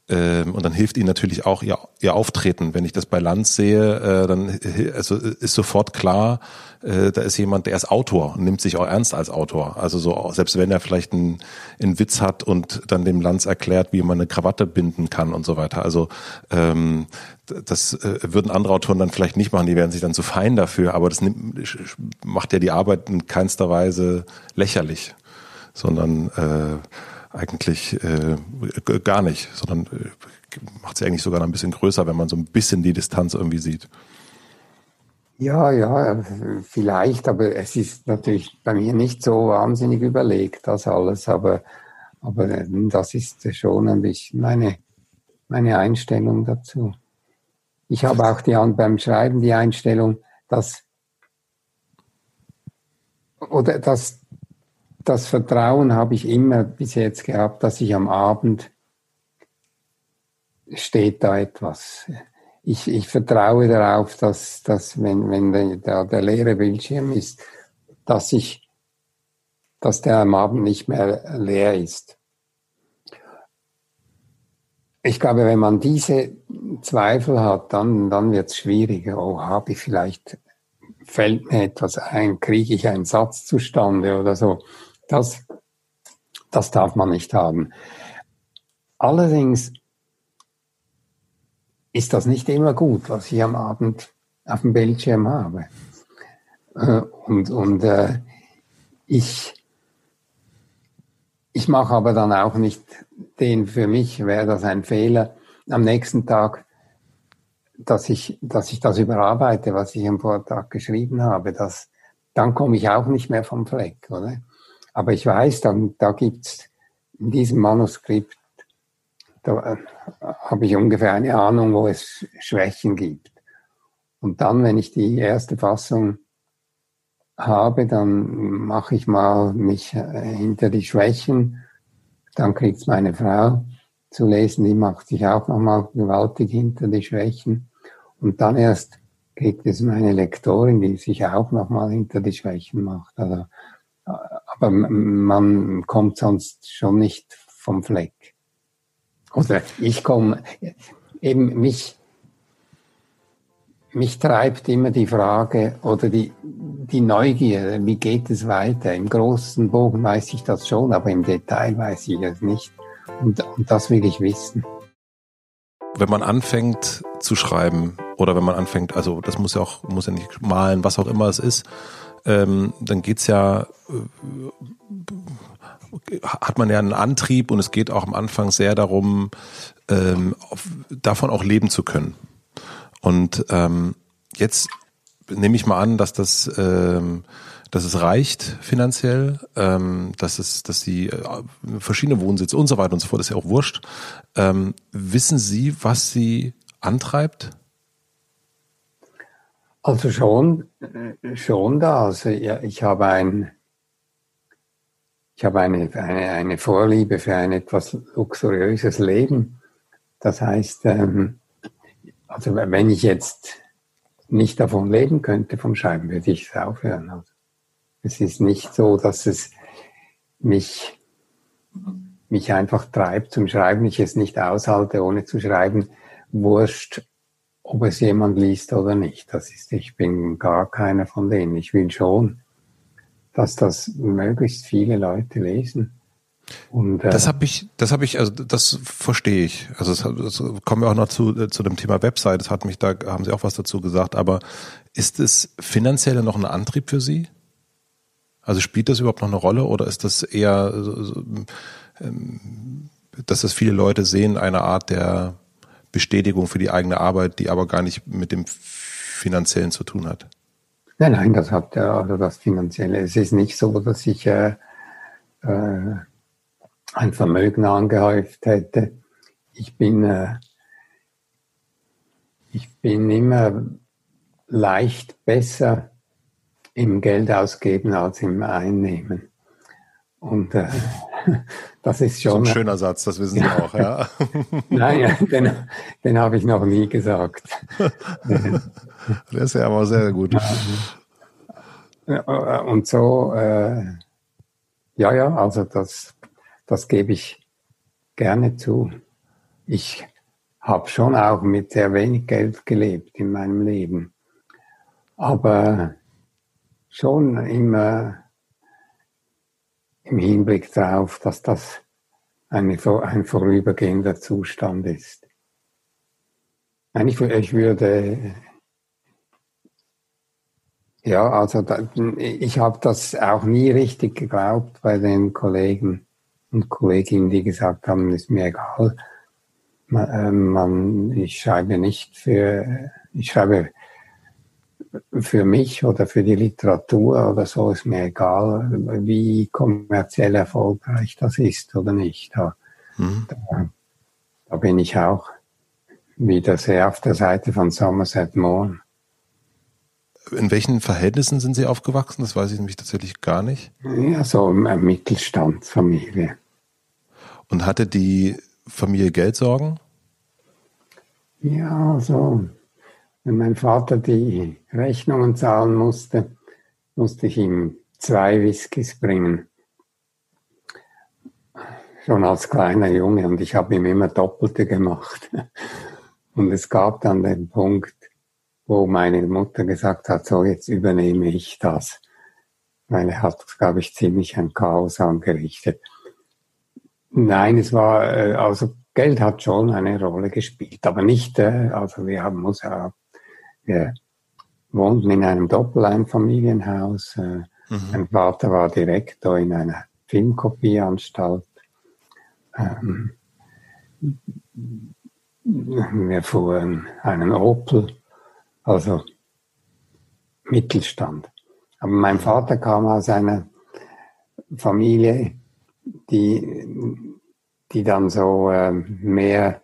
und dann hilft ihnen natürlich auch ihr, ihr Auftreten. Wenn ich das bei Lanz sehe, äh, dann also ist sofort klar, äh, da ist jemand, der ist Autor und nimmt sich auch ernst als Autor. Also so, selbst wenn er vielleicht einen, einen Witz hat und dann dem Lanz erklärt, wie man eine Krawatte binden kann und so weiter. Also ähm, das äh, würden andere Autoren dann vielleicht nicht machen, die werden sich dann zu fein dafür, aber das nimmt, macht ja die Arbeit in keinster Weise lächerlich, sondern äh, eigentlich äh, gar nicht, sondern äh, macht sie eigentlich sogar noch ein bisschen größer, wenn man so ein bisschen die Distanz irgendwie sieht. Ja, ja, vielleicht, aber es ist natürlich bei mir nicht so wahnsinnig überlegt, das alles, aber, aber das ist schon ein bisschen meine, meine Einstellung dazu. Ich habe auch die, beim Schreiben die Einstellung, dass, oder dass das Vertrauen habe ich immer bis jetzt gehabt, dass ich am Abend steht da etwas. Ich, ich vertraue darauf, dass, dass wenn, wenn der, der leere Bildschirm ist, dass ich, dass der am Abend nicht mehr leer ist. Ich glaube, wenn man diese Zweifel hat, dann, dann wird es schwieriger. Oh, habe ich vielleicht, fällt mir etwas ein, kriege ich einen Satz zustande oder so. Das, das darf man nicht haben. Allerdings ist das nicht immer gut, was ich am Abend auf dem Bildschirm habe. Äh, und, und äh, ich, ich mache aber dann auch nicht den, für mich wäre das ein Fehler, am nächsten Tag, dass ich, dass ich das überarbeite, was ich am Vortag geschrieben habe. Das, dann komme ich auch nicht mehr vom Fleck, oder? Aber ich weiß, dann, da gibt's in diesem Manuskript, da äh, habe ich ungefähr eine Ahnung, wo es Schwächen gibt. Und dann, wenn ich die erste Fassung habe, dann mache ich mal mich äh, hinter die Schwächen. Dann kriegt's meine Frau zu lesen, die macht sich auch nochmal gewaltig hinter die Schwächen. Und dann erst kriegt es meine Lektorin, die sich auch nochmal hinter die Schwächen macht. Also, aber man kommt sonst schon nicht vom Fleck. Oder ich komme, eben mich, mich treibt immer die Frage oder die, die Neugier, wie geht es weiter? Im großen Bogen weiß ich das schon, aber im Detail weiß ich es nicht. Und, und das will ich wissen. Wenn man anfängt zu schreiben oder wenn man anfängt, also das muss ja auch, muss ja nicht malen, was auch immer es ist, ähm, dann geht's ja, äh, hat man ja einen Antrieb und es geht auch am Anfang sehr darum, ähm, auf, davon auch leben zu können. Und ähm, jetzt nehme ich mal an, dass das, ähm, dass es reicht finanziell, ähm, dass es, dass sie äh, verschiedene Wohnsitze und so weiter und so fort, ist ja auch wurscht. Ähm, wissen Sie, was Sie antreibt? Also schon, schon da. Also ich habe ein, ich habe eine, eine, eine Vorliebe für ein etwas luxuriöses Leben. Das heißt, ähm, also wenn ich jetzt nicht davon leben könnte vom Schreiben, würde ich es aufhören. Also es ist nicht so, dass es mich, mich einfach treibt zum Schreiben, ich es nicht aushalte, ohne zu schreiben. Wurscht, ob es jemand liest oder nicht. Das ist, ich bin gar keiner von denen. Ich will schon, dass das möglichst viele Leute lesen. Und, äh, das habe ich, das habe ich, also das verstehe ich. Also das, das kommen wir auch noch zu äh, zu dem Thema Website. Das hat mich da haben Sie auch was dazu gesagt. Aber ist es finanziell noch ein Antrieb für Sie? Also spielt das überhaupt noch eine Rolle oder ist das eher, ähm, dass das viele Leute sehen, eine Art der Bestätigung für die eigene Arbeit, die aber gar nicht mit dem Finanziellen zu tun hat? Nein, nein, das hat ja also das Finanzielle. Es ist nicht so, dass ich äh, äh, ein Vermögen angehäuft hätte. Ich bin, äh, ich bin immer leicht besser im Geld ausgeben als im Einnehmen. Und äh, das ist schon. So ein schöner Satz, das wissen Sie auch, ja. Nein, den, den habe ich noch nie gesagt. Der ist ja aber sehr gut. Und so, äh, ja, ja, also das, das gebe ich gerne zu. Ich habe schon auch mit sehr wenig Geld gelebt in meinem Leben. Aber schon immer im Hinblick darauf, dass das eine, ein vorübergehender Zustand ist. Ich, würde, ja, also ich habe das auch nie richtig geglaubt bei den Kollegen und Kolleginnen, die gesagt haben, ist mir egal. Äh, man, ich schreibe nicht für, ich schreibe für mich oder für die Literatur oder so ist mir egal, wie kommerziell erfolgreich das ist oder nicht. Da, mhm. da, da bin ich auch wieder sehr auf der Seite von Somerset Maugham. In welchen Verhältnissen sind Sie aufgewachsen? Das weiß ich nämlich tatsächlich gar nicht. Ja, so eine Mittelstandsfamilie. Und hatte die Familie Geldsorgen? Ja, so wenn mein Vater die Rechnungen zahlen musste, musste ich ihm zwei Whiskys bringen. Schon als kleiner Junge und ich habe ihm immer Doppelte gemacht. Und es gab dann den Punkt, wo meine Mutter gesagt hat, so jetzt übernehme ich das. Weil er hat, glaube ich, ziemlich ein Chaos angerichtet. Nein, es war, äh, also Geld hat schon eine Rolle gespielt, aber nicht, äh, also wir haben uns ja wir wohnten in einem Doppeleinfamilienhaus. Äh, mhm. Mein Vater war Direktor in einer Filmkopieanstalt. Ähm, wir fuhren einen Opel, also Mittelstand. Aber mein Vater kam aus einer Familie, die, die dann so äh, mehr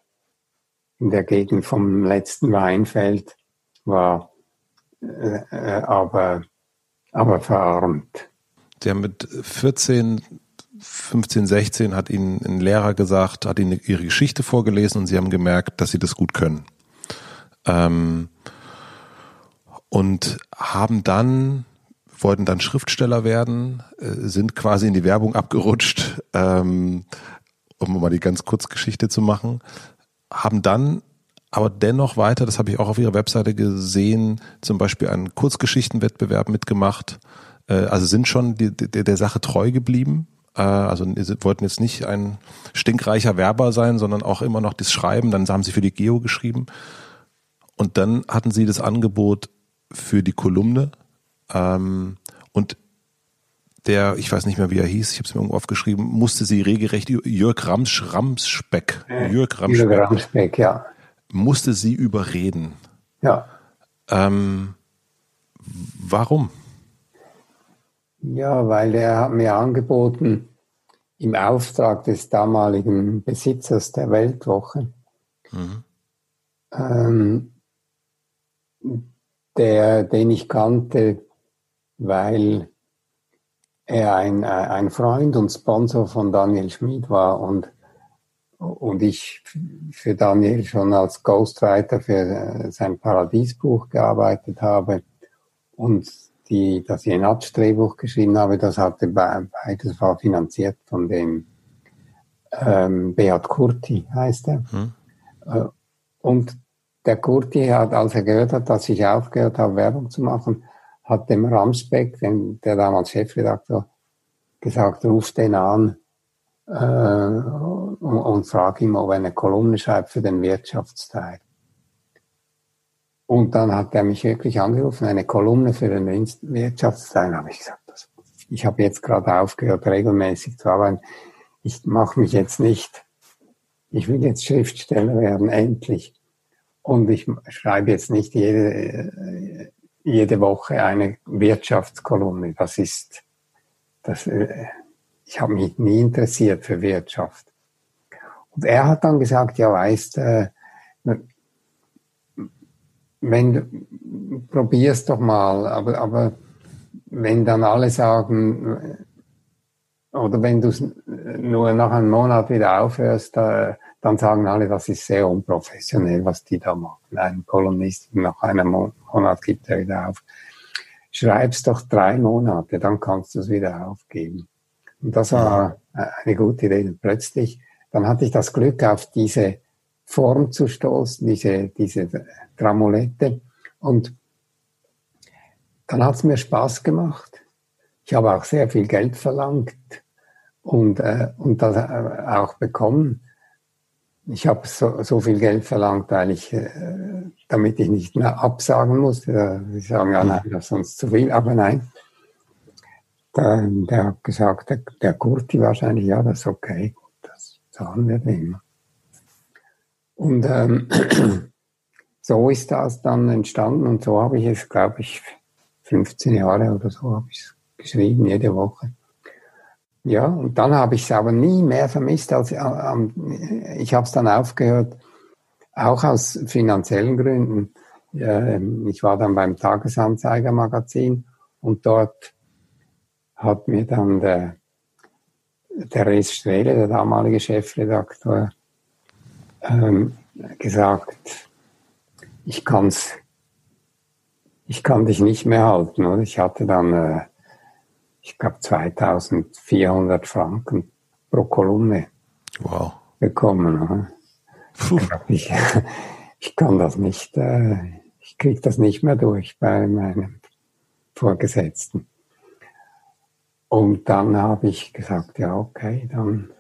in der Gegend vom letzten Weinfeld war, äh, äh aber, aber verarmt. Der mit 14 15, 16 hat ihnen ein Lehrer gesagt, hat ihnen ihre Geschichte vorgelesen und sie haben gemerkt, dass sie das gut können. Ähm, und haben dann, wollten dann Schriftsteller werden, äh, sind quasi in die Werbung abgerutscht, ähm, um mal die ganz kurze Geschichte zu machen, haben dann aber dennoch weiter, das habe ich auch auf ihrer Webseite gesehen, zum Beispiel einen Kurzgeschichtenwettbewerb mitgemacht, äh, also sind schon die, die, der Sache treu geblieben, äh, also wollten jetzt nicht ein stinkreicher Werber sein, sondern auch immer noch das Schreiben. Dann haben sie für die Geo geschrieben. Und dann hatten sie das Angebot für die Kolumne. Ähm, und der, ich weiß nicht mehr, wie er hieß, ich habe es mir irgendwo aufgeschrieben, musste sie regelrecht Jörg Rams, Ramspeck, Jörg Ramspeck, Jörg Ramspeck ja. Musste sie überreden. Ja. Ähm, warum? Ja, weil er hat mir angeboten, im Auftrag des damaligen Besitzers der Weltwoche, mhm. ähm, der, den ich kannte, weil er ein, ein Freund und Sponsor von Daniel Schmid war und, und ich für Daniel schon als Ghostwriter für sein Paradiesbuch gearbeitet habe und die, das Jenatsch-Drehbuch geschrieben habe, das hatte beides war finanziert von dem ähm, Beat Kurti, heißt er. Hm. Äh, und der Kurti hat, als er gehört hat, dass ich aufgehört habe, Werbung zu machen, hat dem Ramsbeck, dem, der damals Chefredakteur, gesagt, ruf den an äh, und, und frag ihm, ob er eine Kolumne schreibt für den Wirtschaftsteil. Und dann hat er mich wirklich angerufen, eine Kolumne für den Wirtschaftsteil. habe ich gesagt, ich habe jetzt gerade aufgehört, regelmäßig zu arbeiten. Ich mache mich jetzt nicht, ich will jetzt Schriftsteller werden, endlich. Und ich schreibe jetzt nicht jede, jede Woche eine Wirtschaftskolumne. Das ist, das, ich habe mich nie interessiert für Wirtschaft. Und er hat dann gesagt, ja, weißt, äh, wenn du probierst doch mal, aber, aber wenn dann alle sagen, oder wenn du es nur nach einem Monat wieder aufhörst, dann sagen alle, das ist sehr unprofessionell, was die da machen. Ein Kolumnist nach einem Monat gibt er wieder auf. Schreib's doch drei Monate, dann kannst du es wieder aufgeben. Und das war eine gute Idee. Und plötzlich, dann hatte ich das Glück, auf diese Form zu stoßen, diese, diese Tramolette. Und dann hat es mir Spaß gemacht. Ich habe auch sehr viel Geld verlangt und, äh, und das äh, auch bekommen. Ich habe so, so viel Geld verlangt, weil ich, äh, damit ich nicht mehr absagen musste. Sie sagen, ja, nein, das ist sonst zu viel, aber nein. Der, der hat gesagt, der, der Kurti wahrscheinlich, ja, das ist okay, das zahlen wir immer. Und ähm, so ist das dann entstanden und so habe ich es, glaube ich, 15 Jahre oder so habe ich es geschrieben, jede Woche. Ja, und dann habe ich es aber nie mehr vermisst, als äh, ich habe es dann aufgehört, auch aus finanziellen Gründen. Ich war dann beim Tagesanzeiger-Magazin und dort hat mir dann der, der Res Strehle, der damalige Chefredakteur, ähm, gesagt, ich kann's, ich kann dich nicht mehr halten. Oder? Ich hatte dann, äh, ich glaube, 2400 Franken pro Kolumne wow. bekommen. Ich, ich, kann das nicht, äh, ich kriege das nicht mehr durch bei meinem Vorgesetzten. Und dann habe ich gesagt, ja, okay, dann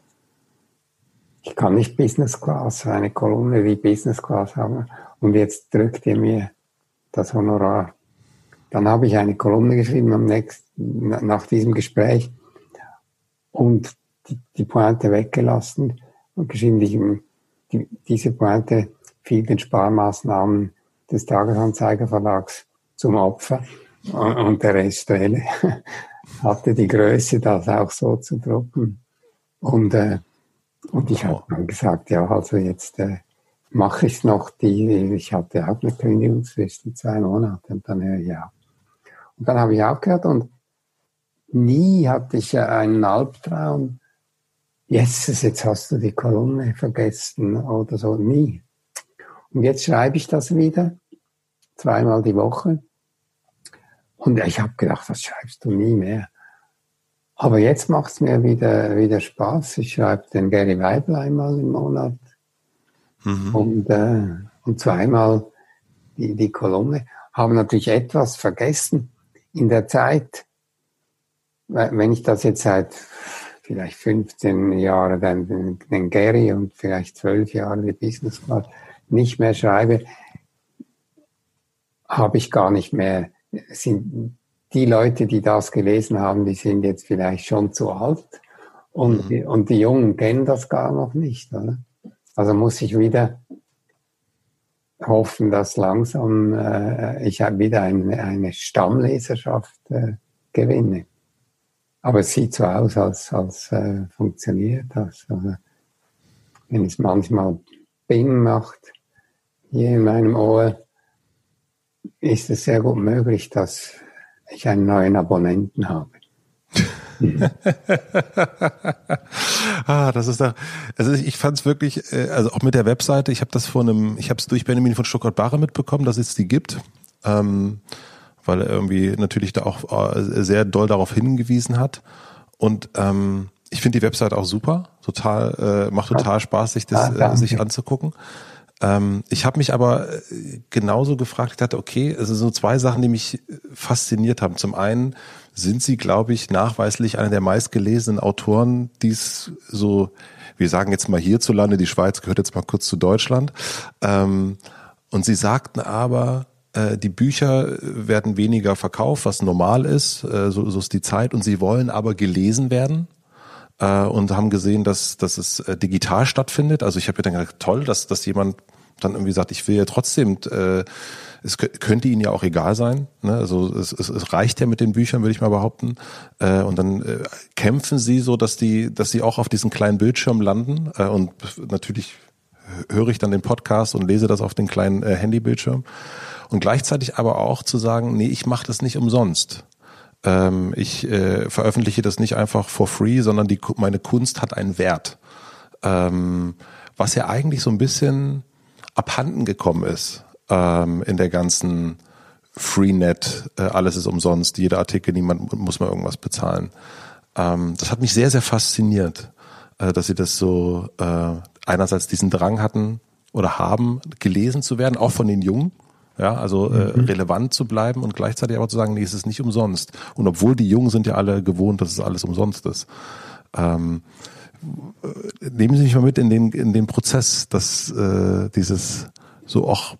ich kann nicht Business Class, eine Kolumne wie Business Class haben und jetzt drückt ihr mir das Honorar. Dann habe ich eine Kolumne geschrieben am nächsten, nach diesem Gespräch und die, die Pointe weggelassen und geschrieben, die, die, diese Pointe fiel den Sparmaßnahmen des Tagesanzeigerverlags zum Opfer und, und der Rest hatte die Größe, das auch so zu drucken. Und, äh, und ich habe dann gesagt, ja, also jetzt äh, mache ich noch. Die, ich hatte auch eine Kündigungsfrist in zwei Monate und dann äh, ja. Und dann habe ich aufgehört und nie hatte ich einen Albtraum. Jesus, jetzt hast du die Kolumne vergessen oder so. Nie. Und jetzt schreibe ich das wieder, zweimal die Woche. Und ich habe gedacht, das schreibst du nie mehr. Aber jetzt macht es mir wieder, wieder Spaß. Ich schreibe den Gary Weibel einmal im Monat mhm. und, äh, und zweimal die, die Kolumne. Haben natürlich etwas vergessen in der Zeit, wenn ich das jetzt seit vielleicht 15 Jahren den, den Gary und vielleicht 12 Jahre die Business Class nicht mehr schreibe, habe ich gar nicht mehr, sind die Leute, die das gelesen haben, die sind jetzt vielleicht schon zu alt und, mhm. und die Jungen kennen das gar noch nicht. Oder? Also muss ich wieder hoffen, dass langsam äh, ich wieder eine, eine Stammleserschaft äh, gewinne. Aber es sieht so aus, als, als äh, funktioniert das. Also, wenn es manchmal Bing macht, hier in meinem Ohr, ist es sehr gut möglich, dass ich einen neuen Abonnenten habe. ah, das ist da. Also ich fand es wirklich, äh, also auch mit der Webseite. Ich habe das von einem, ich habe es durch Benjamin von Stuttgart-Barre mitbekommen, dass es die gibt, ähm, weil er irgendwie natürlich da auch äh, sehr doll darauf hingewiesen hat. Und ähm, ich finde die Webseite auch super, total, äh, macht total Spaß, sich das äh, sich anzugucken. Ähm, ich habe mich aber äh, genauso gefragt, ich dachte, okay, also so zwei Sachen, die mich fasziniert haben. Zum einen sind Sie, glaube ich, nachweislich einer der meistgelesenen Autoren, die es so, wir sagen jetzt mal hierzulande, die Schweiz gehört jetzt mal kurz zu Deutschland. Ähm, und Sie sagten aber, äh, die Bücher werden weniger verkauft, was normal ist, äh, so ist die Zeit, und sie wollen aber gelesen werden äh, und haben gesehen, dass, dass es äh, digital stattfindet. Also ich habe mir dann gedacht, toll, dass, dass jemand dann irgendwie sagt, ich will ja trotzdem, äh, es könnte ihnen ja auch egal sein. Ne? Also es, es, es reicht ja mit den Büchern, würde ich mal behaupten. Äh, und dann äh, kämpfen sie so, dass die, dass sie auch auf diesen kleinen Bildschirm landen. Äh, und natürlich höre ich dann den Podcast und lese das auf den kleinen äh, Handybildschirm. Und gleichzeitig aber auch zu sagen, nee, ich mache das nicht umsonst. Ähm, ich äh, veröffentliche das nicht einfach for free, sondern die, meine Kunst hat einen Wert. Ähm, was ja eigentlich so ein bisschen abhanden gekommen ist ähm, in der ganzen Freenet, äh, alles ist umsonst, jeder Artikel, niemand muss mal irgendwas bezahlen. Ähm, das hat mich sehr, sehr fasziniert, äh, dass sie das so äh, einerseits diesen Drang hatten oder haben, gelesen zu werden, auch von den Jungen ja, also äh, mhm. relevant zu bleiben und gleichzeitig aber zu sagen, nee, es ist nicht umsonst. Und obwohl die Jungen sind ja alle gewohnt, dass es alles umsonst ist. Ähm, äh, nehmen Sie mich mal mit in den in den Prozess, dass äh, dieses so auch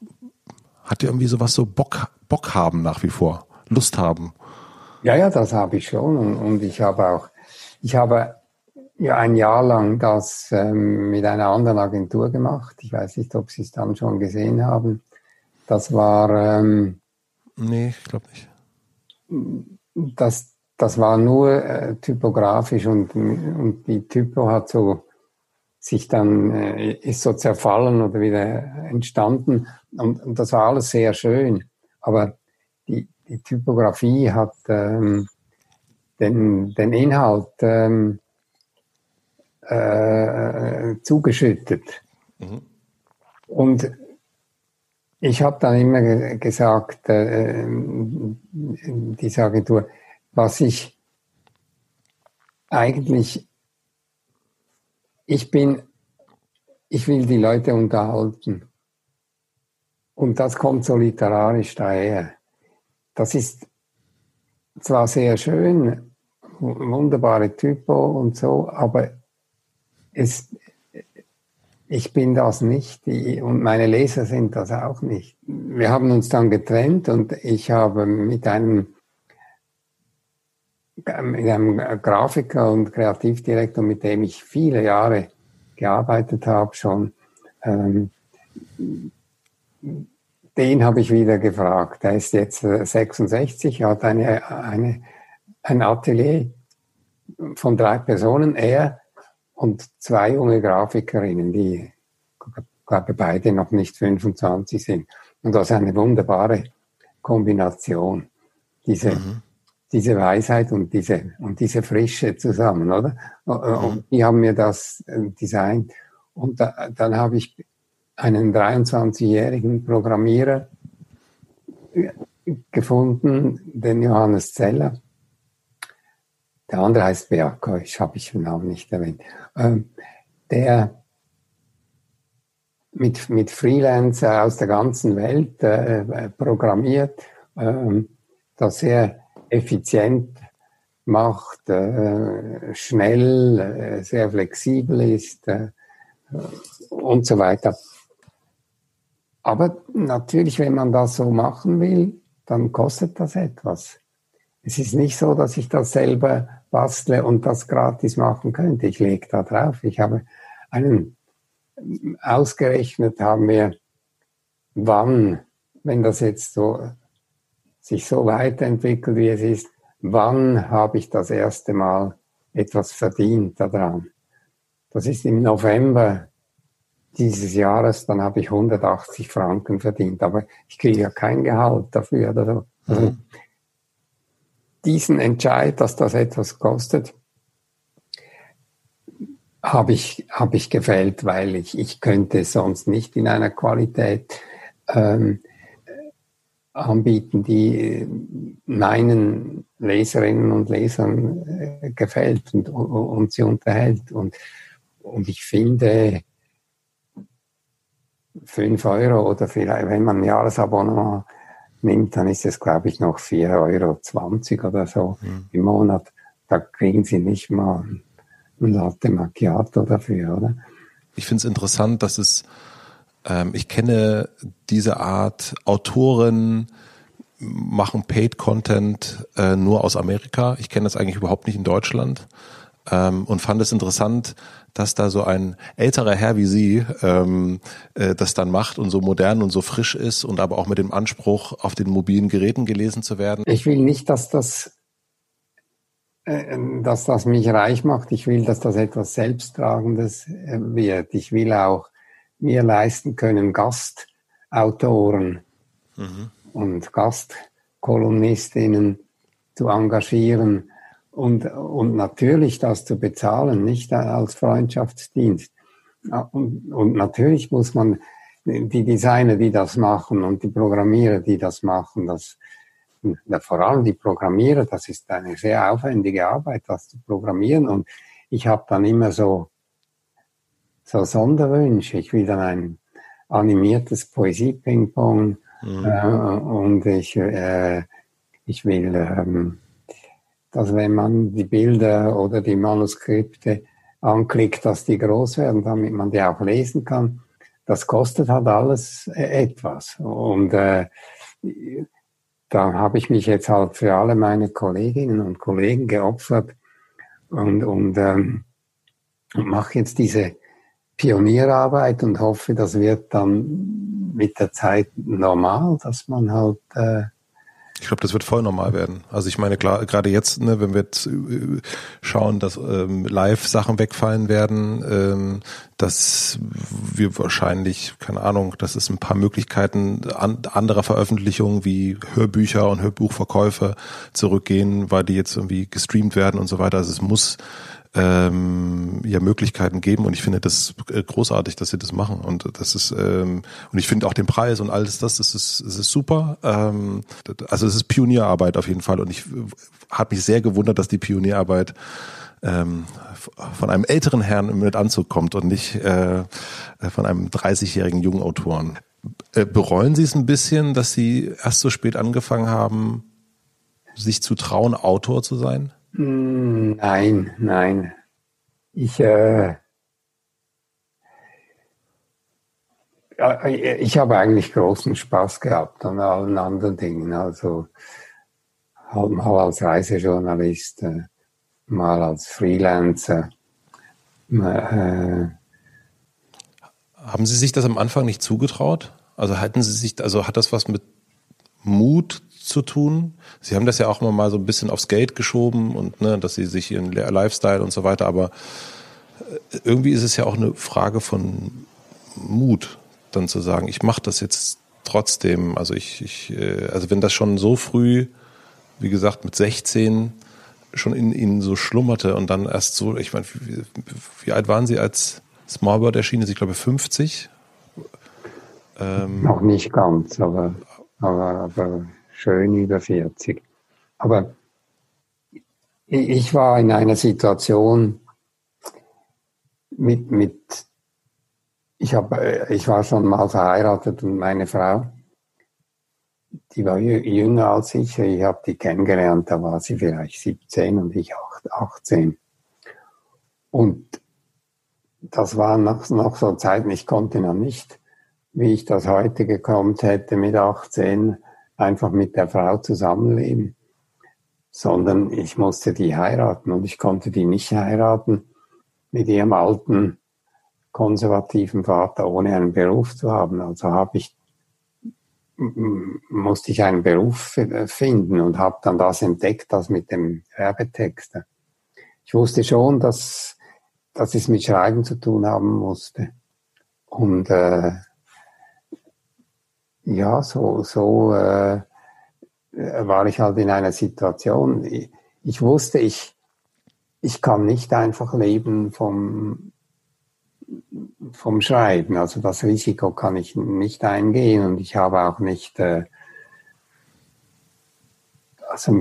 hat ja irgendwie sowas so Bock Bock haben nach wie vor, Lust haben. Ja, ja, das habe ich schon und, und ich habe auch ich habe ja ein Jahr lang das ähm, mit einer anderen Agentur gemacht. Ich weiß nicht, ob Sie es dann schon gesehen haben. Das war. Ähm, nee, ich glaube nicht. Das, das war nur äh, typografisch und, und die Typo hat so sich dann, äh, ist so zerfallen oder wieder entstanden. Und, und das war alles sehr schön. Aber die, die Typografie hat ähm, den, den Inhalt ähm, äh, zugeschüttet. Mhm. Und ich habe dann immer gesagt, äh, diese Agentur, was ich eigentlich, ich bin, ich will die Leute unterhalten. Und das kommt so literarisch daher. Das ist zwar sehr schön, wunderbare Typo und so, aber es, ich bin das nicht und meine Leser sind das auch nicht. Wir haben uns dann getrennt und ich habe mit einem mit einem Grafiker und Kreativdirektor, mit dem ich viele Jahre gearbeitet habe schon. Ähm, den habe ich wieder gefragt. Er ist jetzt 66, hat eine, eine, ein Atelier von drei Personen, er und zwei junge Grafikerinnen, die, glaube beide noch nicht 25 sind. Und das ist eine wunderbare Kombination. Diese, mhm. diese Weisheit und diese, und diese Frische zusammen, oder? Und mhm. die haben mir das äh, designt. Und da, dann habe ich einen 23-jährigen Programmierer äh, gefunden, den Johannes Zeller. Der andere heißt Beako, ich habe ich den Namen nicht erwähnt. Ähm, der mit, mit Freelancer aus der ganzen Welt äh, programmiert, äh, das sehr effizient macht, äh, schnell, äh, sehr flexibel ist äh, und so weiter. Aber natürlich, wenn man das so machen will, dann kostet das etwas. Es ist nicht so, dass ich das selber bastle und das gratis machen könnte. Ich lege da drauf. Ich habe einen ausgerechnet haben wir, wann, wenn das jetzt so sich so weiterentwickelt, wie es ist, wann habe ich das erste Mal etwas verdient daran? Das ist im November dieses Jahres, dann habe ich 180 Franken verdient, aber ich kriege ja kein Gehalt dafür. Also mhm. Diesen Entscheid, dass das etwas kostet, habe ich, habe ich gefällt, weil ich, ich könnte sonst nicht in einer Qualität ähm, anbieten, die meinen Leserinnen und Lesern äh, gefällt und, und, und sie unterhält. Und, und ich finde, fünf Euro oder vielleicht, wenn man ein Jahresabonnement nimmt, dann ist es, glaube ich, noch 4,20 Euro oder so mhm. im Monat. Da kriegen Sie nicht mal ein Latte Macchiato dafür, oder? Ich finde es interessant, dass es, ähm, ich kenne diese Art Autoren, machen Paid Content äh, nur aus Amerika. Ich kenne das eigentlich überhaupt nicht in Deutschland ähm, und fand es interessant, dass da so ein älterer Herr wie Sie ähm, äh, das dann macht und so modern und so frisch ist und aber auch mit dem Anspruch, auf den mobilen Geräten gelesen zu werden. Ich will nicht, dass das äh, dass das mich reich macht. Ich will, dass das etwas Selbsttragendes äh, wird. Ich will auch mir leisten können, Gastautoren mhm. und Gastkolumnistinnen zu engagieren und, und natürlich das zu bezahlen, nicht als Freundschaftsdienst. Und, und natürlich muss man die Designer, die das machen und die Programmierer, die das machen, das vor allem die Programmierer, das ist eine sehr aufwendige Arbeit, das zu programmieren. Und ich habe dann immer so, so Sonderwünsche. Ich will dann ein animiertes Poesie-Ping-Pong mhm. äh, und ich, äh, ich will, ähm, dass wenn man die Bilder oder die Manuskripte anklickt, dass die groß werden, damit man die auch lesen kann. Das kostet halt alles äh, etwas. Und äh, da habe ich mich jetzt halt für alle meine Kolleginnen und Kollegen geopfert und, und, ähm, mache jetzt diese Pionierarbeit und hoffe, das wird dann mit der Zeit normal, dass man halt äh, ich glaube, das wird voll normal werden. Also ich meine, klar, gerade jetzt, ne, wenn wir jetzt äh, schauen, dass ähm, Live-Sachen wegfallen werden, ähm, dass wir wahrscheinlich, keine Ahnung, dass es ein paar Möglichkeiten an, anderer Veröffentlichungen wie Hörbücher und Hörbuchverkäufe zurückgehen, weil die jetzt irgendwie gestreamt werden und so weiter. Also es muss ähm, ja Möglichkeiten geben und ich finde das äh, großartig, dass sie das machen und das ist ähm, und ich finde auch den Preis und alles das, das ist, das ist super. Ähm, also es ist Pionierarbeit auf jeden Fall und ich habe mich sehr gewundert, dass die Pionierarbeit ähm, von einem älteren Herrn mit Anzug kommt und nicht äh, von einem 30-jährigen jungen Autoren. Äh, bereuen Sie es ein bisschen, dass Sie erst so spät angefangen haben, sich zu trauen, Autor zu sein? Hm, nein, nein. Ich, äh, ich habe eigentlich großen Spaß gehabt an allen anderen Dingen. Also mal als Reisejournalist, äh, mal als Freelancer. Äh, Haben Sie sich das am Anfang nicht zugetraut? Also hatten Sie sich, also hat das was mit Mut zu tun? Sie haben das ja auch immer mal so ein bisschen aufs Geld geschoben und ne, dass Sie sich Ihren Lifestyle und so weiter, aber äh, irgendwie ist es ja auch eine Frage von Mut, dann zu sagen, ich mache das jetzt trotzdem. Also ich, ich, äh, also wenn das schon so früh, wie gesagt, mit 16 schon in ihnen so schlummerte und dann erst so, ich meine, wie, wie alt waren Sie, als Smallbird erschien? Ich glaube 50. Ähm, Noch nicht ganz, aber, aber, aber schön über 40. Aber ich war in einer Situation mit, mit ich, hab, äh, ich war schon mal verheiratet und meine Frau, die war jünger als ich. Ich habe die kennengelernt, da war sie vielleicht 17 und ich 18. Und das war noch, noch so Zeiten, ich konnte noch nicht, wie ich das heute gekommen hätte mit 18, einfach mit der Frau zusammenleben, sondern ich musste die heiraten und ich konnte die nicht heiraten mit ihrem alten konservativen Vater, ohne einen Beruf zu haben. Also habe ich musste ich einen Beruf finden und habe dann das entdeckt, das mit dem Werbetexter. Ich wusste schon, dass, dass es mit Schreiben zu tun haben musste. Und äh, ja, so, so äh, war ich halt in einer Situation. Ich, wusste, ich, ich kann nicht einfach leben vom, vom Schreiben. Also das Risiko kann ich nicht eingehen und ich habe auch nicht, äh, also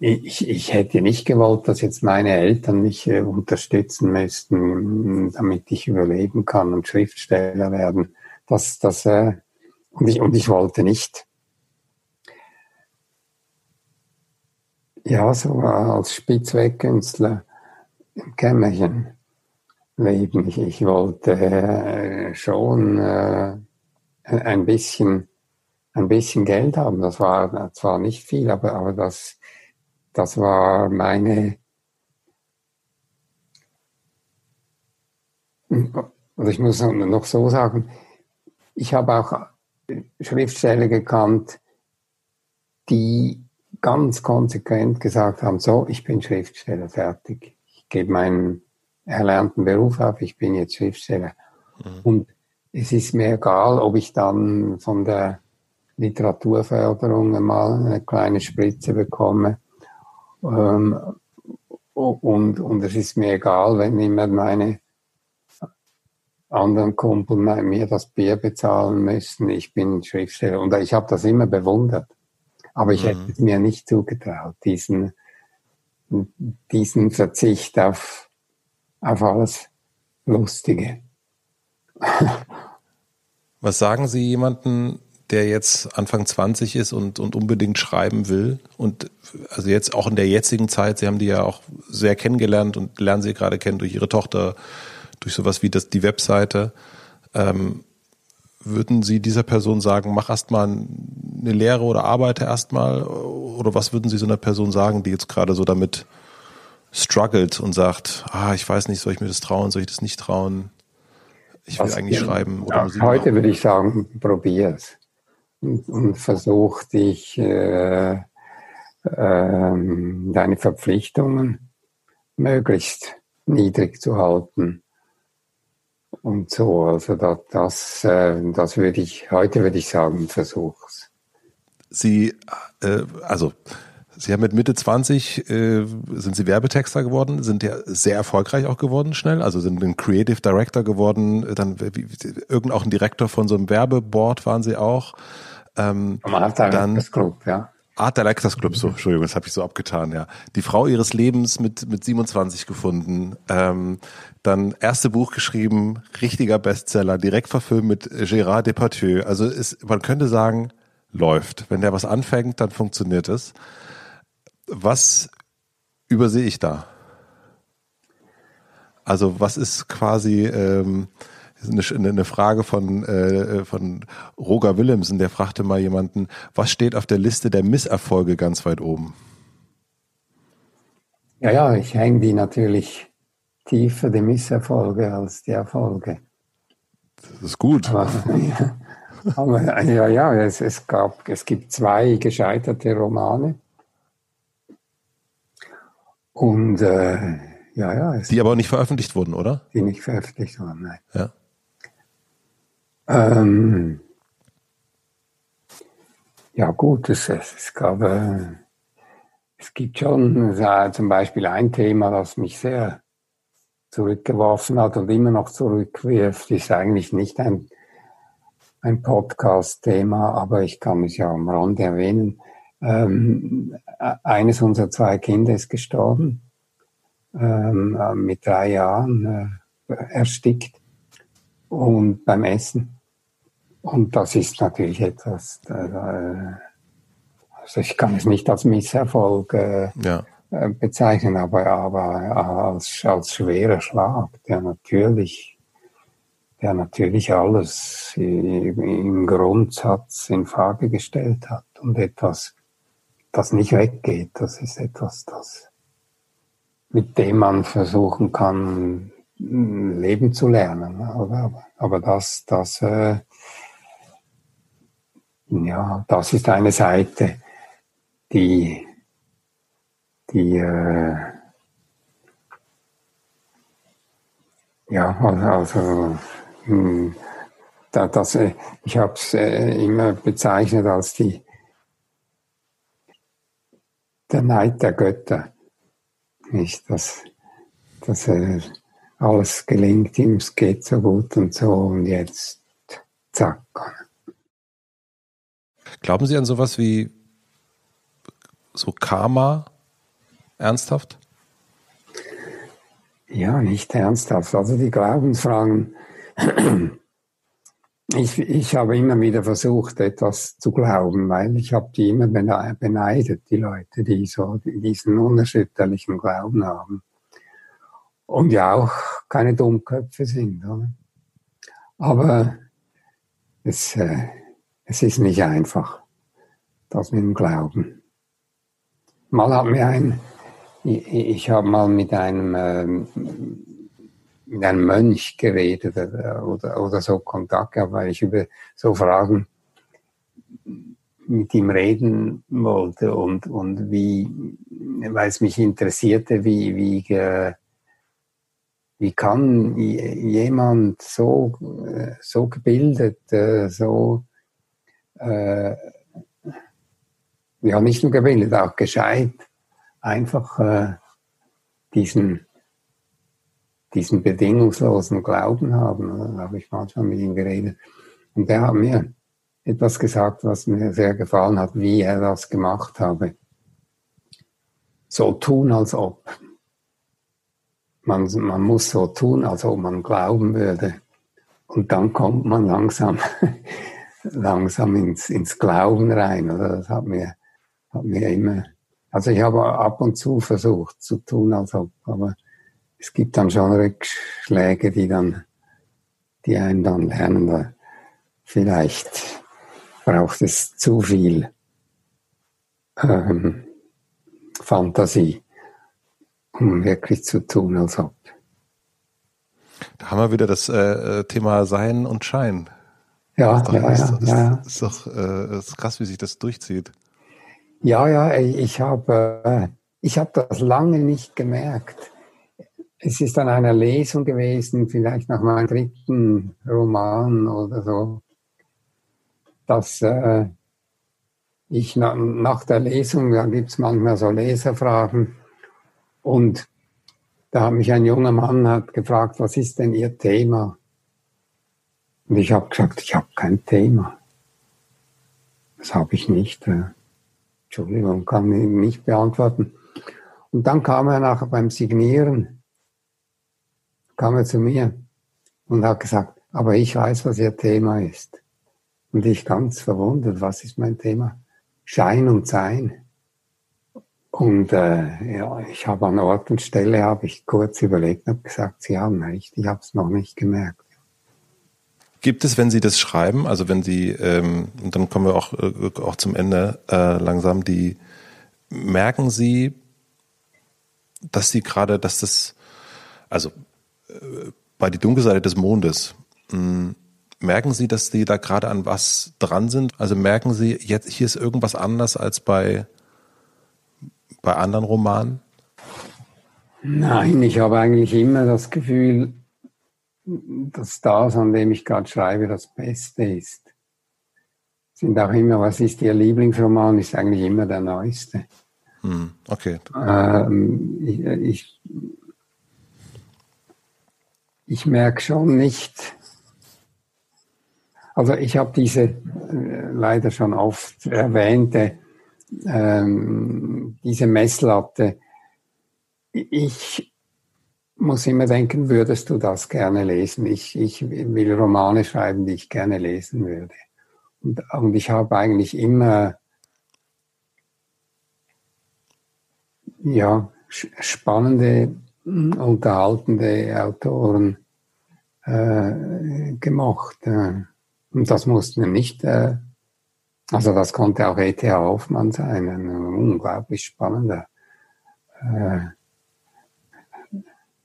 ich, ich hätte nicht gewollt, dass jetzt meine Eltern mich äh, unterstützen müssten, damit ich überleben kann und Schriftsteller werden. Das, das, äh, und ich, und ich wollte nicht. Ja, so als Spitzwegkünstler im Kämmerchen leben. Ich, ich wollte äh, schon äh, ein bisschen ein bisschen Geld haben. Das war zwar nicht viel, aber, aber das, das war meine, also ich muss noch so sagen, ich habe auch Schriftsteller gekannt, die ganz konsequent gesagt haben, so, ich bin Schriftsteller, fertig. Ich gebe meinen erlernten Beruf habe, ich bin jetzt Schriftsteller. Mhm. Und es ist mir egal, ob ich dann von der Literaturförderung mal eine kleine Spritze bekomme. Ähm, und, und es ist mir egal, wenn immer meine anderen Kumpel mir das Bier bezahlen müssen. Ich bin Schriftsteller und ich habe das immer bewundert. Aber ich mhm. hätte es mir nicht zugetraut, diesen, diesen Verzicht auf auf alles Lustige. Was sagen Sie jemanden, der jetzt Anfang 20 ist und, und unbedingt schreiben will? Und also jetzt auch in der jetzigen Zeit, Sie haben die ja auch sehr kennengelernt und lernen Sie gerade kennen durch Ihre Tochter, durch sowas wie das, die Webseite. Ähm, würden Sie dieser Person sagen, mach erstmal eine Lehre oder arbeite erstmal? Oder was würden Sie so einer Person sagen, die jetzt gerade so damit struggelt und sagt, ah, ich weiß nicht, soll ich mir das trauen, soll ich das nicht trauen? Ich will Was, eigentlich ja, schreiben oder ja, Musik Heute machen. würde ich sagen, probier es und, und versuch dich äh, äh, deine Verpflichtungen möglichst niedrig zu halten und so. Also das, das, äh, das würde ich heute würde ich sagen, versuch's. Sie, äh, also Sie haben mit Mitte 20 äh, sind Sie Werbetexter geworden, sind ja sehr erfolgreich auch geworden schnell, also sind ein Creative Director geworden, dann wie, irgend auch ein Direktor von so einem Werbeboard waren Sie auch. Ähm, Am Directors Club, ja. Art Directors Club, so, Entschuldigung, das habe ich so abgetan, ja. Die Frau ihres Lebens mit, mit 27 gefunden, ähm, dann erste Buch geschrieben, richtiger Bestseller, direkt verfilmt mit Gérard Depardieu. Also ist, man könnte sagen, läuft. Wenn der was anfängt, dann funktioniert es. Was übersehe ich da? Also was ist quasi, ähm, eine, eine Frage von, äh, von Roger Willemsen, der fragte mal jemanden, was steht auf der Liste der Misserfolge ganz weit oben? Ja, ja, ich hänge die natürlich tiefer, die Misserfolge, als die Erfolge. Das ist gut. Aber, ja, aber, ja, ja es, es, gab, es gibt zwei gescheiterte Romane. Und äh, ja, ja. die aber nicht veröffentlicht wurden, oder? Die nicht veröffentlicht wurden, nein. Ja. Ähm, ja gut, es, es, gab, äh, es gibt schon äh, zum Beispiel ein Thema, das mich sehr zurückgeworfen hat und immer noch zurückwirft, ist eigentlich nicht ein, ein Podcast-Thema, aber ich kann es ja am Rande erwähnen. Ähm, e-, eines unserer zwei Kinder ist gestorben, ähm, mit drei Jahren äh, erstickt und beim Essen. Und das ist natürlich etwas, also ich kann es nicht als Misserfolg äh, ja. Äh, bezeichnen, aber, aber als, als schwerer Schlag, der natürlich, der natürlich alles im Grundsatz in Frage gestellt hat und etwas, das nicht weggeht. Das ist etwas, das mit dem man versuchen kann, leben zu lernen. Aber, aber das, das, äh, ja, das ist eine Seite, die, die, äh, ja, also, hm, da, das, äh, ich habe es äh, immer bezeichnet als die, der Neid der Götter. Nicht, dass, dass äh, alles gelingt ihm, es geht so gut und so und jetzt zack. Glauben Sie an sowas wie so Karma ernsthaft? Ja, nicht ernsthaft. Also die Glaubensfragen, ich, ich habe immer wieder versucht, etwas zu glauben, weil ich habe die immer beneidet, die Leute, die so diesen unerschütterlichen Glauben haben. Und ja auch keine Dummköpfe sind. Oder? Aber es, äh, es ist nicht einfach, das mit dem Glauben. Mal hat mir ein, ich, ich habe mal mit einem, ähm, mit einem Mönch geredet oder, oder, oder so Kontakt gehabt, weil ich über so Fragen mit ihm reden wollte und, und wie, weil es mich interessierte, wie, wie, wie kann jemand so, so gebildet, äh, so äh, ja nicht nur gebildet, auch gescheit, einfach äh, diesen, diesen bedingungslosen Glauben haben. Da habe ich manchmal mit ihm geredet. Und der hat mir etwas gesagt, was mir sehr gefallen hat, wie er das gemacht habe. So tun, als ob. Man, man muss so tun, als ob man glauben würde. Und dann kommt man langsam langsam ins, ins Glauben rein. Oder? Das hat mir, hat mir immer, also ich habe ab und zu versucht zu tun, als ob, aber es gibt dann schon Rückschläge, die dann, die einen dann lernen. Vielleicht braucht es zu viel ähm, Fantasie, um wirklich zu tun, als ob. Da haben wir wieder das äh, äh Thema Sein und Schein. Ja, ist doch, ja, ist, ja, ja. Ist, doch äh, ist krass, wie sich das durchzieht. Ja, ja, ich habe äh, ich hab das lange nicht gemerkt. Es ist an einer Lesung gewesen, vielleicht nach meinem dritten Roman oder so, dass äh, ich na, nach der Lesung, da gibt es manchmal so Leserfragen, und da hat mich ein junger Mann hat gefragt, was ist denn Ihr Thema? Und ich habe gesagt, ich habe kein Thema. Das habe ich nicht. Äh, Entschuldigung, kann ich nicht beantworten. Und dann kam er nachher beim Signieren, kam er zu mir und hat gesagt, aber ich weiß, was Ihr Thema ist. Und ich ganz verwundert, was ist mein Thema? Schein und Sein. Und äh, ja, ich habe an Ort und Stelle, habe ich kurz überlegt und gesagt, Sie haben recht, ich habe es noch nicht gemerkt. Gibt es, wenn Sie das schreiben, also wenn Sie, ähm, und dann kommen wir auch, äh, auch zum Ende äh, langsam, die merken Sie, dass Sie gerade, dass das, also äh, bei die dunkle Seite des Mondes, mh, hm, merken Sie, dass Sie da gerade an was dran sind? Also merken Sie, jetzt hier ist irgendwas anders als bei, bei anderen Romanen? Nein, ich habe eigentlich immer das Gefühl, dass das, an dem ich gerade schreibe, das Beste ist. Sind auch immer, was ist Ihr Lieblingsroman, ist eigentlich immer der neueste. Hm, okay. Ähm, ich, ich, ich merke schon nicht, also ich habe diese äh, leider schon oft erwähnte, ähm, diese Messlatte. Ich muss immer denken, würdest du das gerne lesen? Ich, ich will Romane schreiben, die ich gerne lesen würde. Und, und ich habe eigentlich immer ja, spannende, unterhaltende Autoren äh, gemacht. Äh. Und das mussten nicht, äh, also das konnte auch E.T.A. Hoffmann sein, ein unglaublich spannender äh,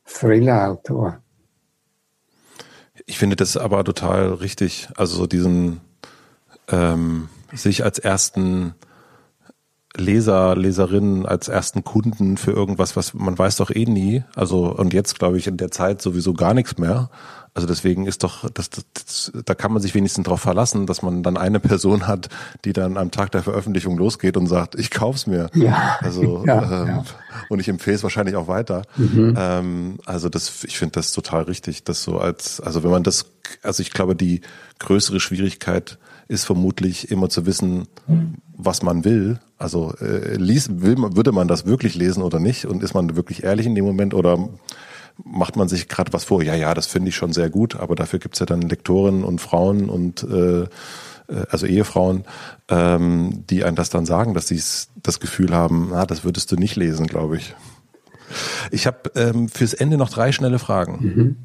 Thriller-Autor. Ich finde das aber total richtig. Also so diesen ähm, sich als ersten Leser, Leserinnen, als ersten Kunden für irgendwas, was man weiß doch eh nie. Also und jetzt glaube ich in der Zeit sowieso gar nichts mehr. Also deswegen ist doch, das, das, das, da kann man sich wenigstens darauf verlassen, dass man dann eine Person hat, die dann am Tag der Veröffentlichung losgeht und sagt, ich kauf's mir. Ja. Also ja, ähm, ja. und ich empfehle es wahrscheinlich auch weiter. Mhm. Ähm, also das, ich finde das total richtig, das so als, also wenn man das, also ich glaube, die größere Schwierigkeit ist vermutlich immer zu wissen, was man will. Also äh, lies, will, würde man das wirklich lesen oder nicht? Und ist man wirklich ehrlich in dem Moment oder macht man sich gerade was vor. Ja, ja, das finde ich schon sehr gut, aber dafür gibt's ja dann Lektoren und Frauen und äh, äh also Ehefrauen, ähm, die einem das dann sagen, dass sie das Gefühl haben, na, das würdest du nicht lesen, glaube ich. Ich habe ähm, fürs Ende noch drei schnelle Fragen. Mhm.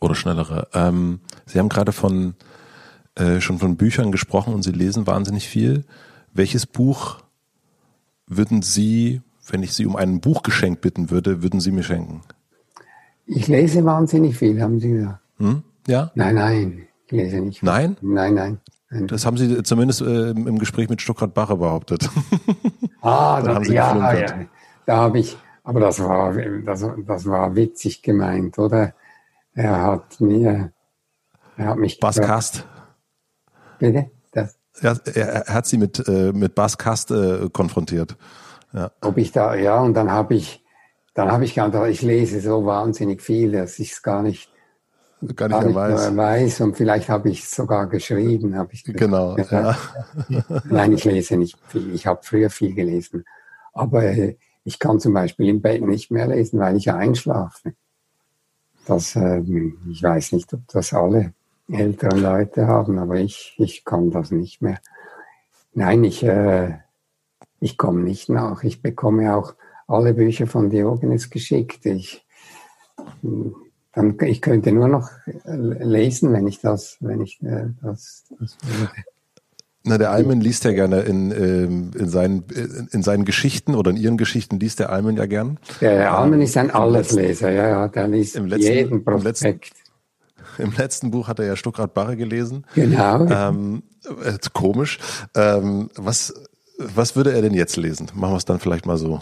Oder schnellere. Ähm, sie haben gerade von äh, schon von Büchern gesprochen und Sie lesen wahnsinnig viel. Welches Buch würden Sie wenn ich Sie um ein Buchgeschenk bitten würde, würden Sie mir schenken? Ich lese wahnsinnig viel, haben Sie gesagt. Hm? Ja? Nein, nein, ich lese nicht. Viel. Nein? Nein, nein. nein. Das haben Sie zumindest äh, im Gespräch mit Stuttgart Bache behauptet. Ah, da, ja, ja, da habe ich, aber das war, das, das war witzig gemeint, oder? Er hat mir, er hat mich. Bas Kast. Bitte? Das? Ja, er, er hat Sie mit, äh, mit Bas Kast äh, konfrontiert. Ja. Ob ich da, ja, und dann habe ich, dann habe ich geantwortet, ich lese so wahnsinnig viel, dass ich es gar nicht, gar nicht, gar nicht weiß. weiß. Und vielleicht habe ich es sogar geschrieben. Habe ich genau. Ja. Nein, ich lese nicht viel. Ich habe früher viel gelesen. Aber äh, ich kann zum Beispiel im Bett nicht mehr lesen, weil ich einschlafe. Das, äh, ich weiß nicht, ob das alle älteren Leute haben, aber ich, ich kann das nicht mehr. Nein, ich, äh, ich komme nicht nach. Ich bekomme auch alle Bücher von Diogenes geschickt. Ich, dann, ich könnte nur noch lesen, wenn ich das, wenn ich äh, das, das. Na, der Almen liest ja gerne in, ähm, in, seinen, in seinen Geschichten oder in ihren Geschichten liest der Almen ja gern. Der Almen ist ein Allesleser, ja, ja, der liest Im letzten, jeden Prospekt. Im letzten, Im letzten Buch hat er ja Stuckrad Barre gelesen. Genau. Ähm, äh, komisch. Ähm, was, was würde er denn jetzt lesen? Machen wir es dann vielleicht mal so.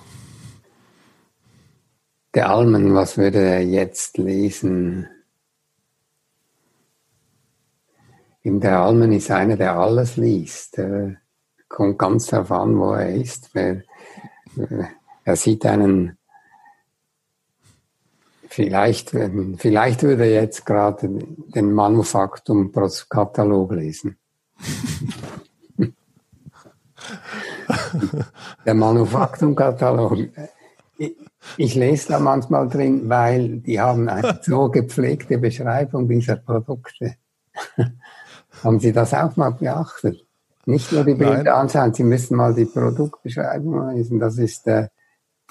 Der Almen, was würde er jetzt lesen? In der Almen ist einer, der alles liest. Er kommt ganz darauf an, wo er ist. Er, er sieht einen, vielleicht, vielleicht würde er jetzt gerade den Manufaktum-Katalog lesen. der Manufaktumkatalog. Ich, ich lese da manchmal drin, weil die haben eine so gepflegte Beschreibung dieser Produkte. haben Sie das auch mal beachtet? Nicht nur die Bilder anschauen, Sie müssen mal die Produktbeschreibung lesen. Das ist äh,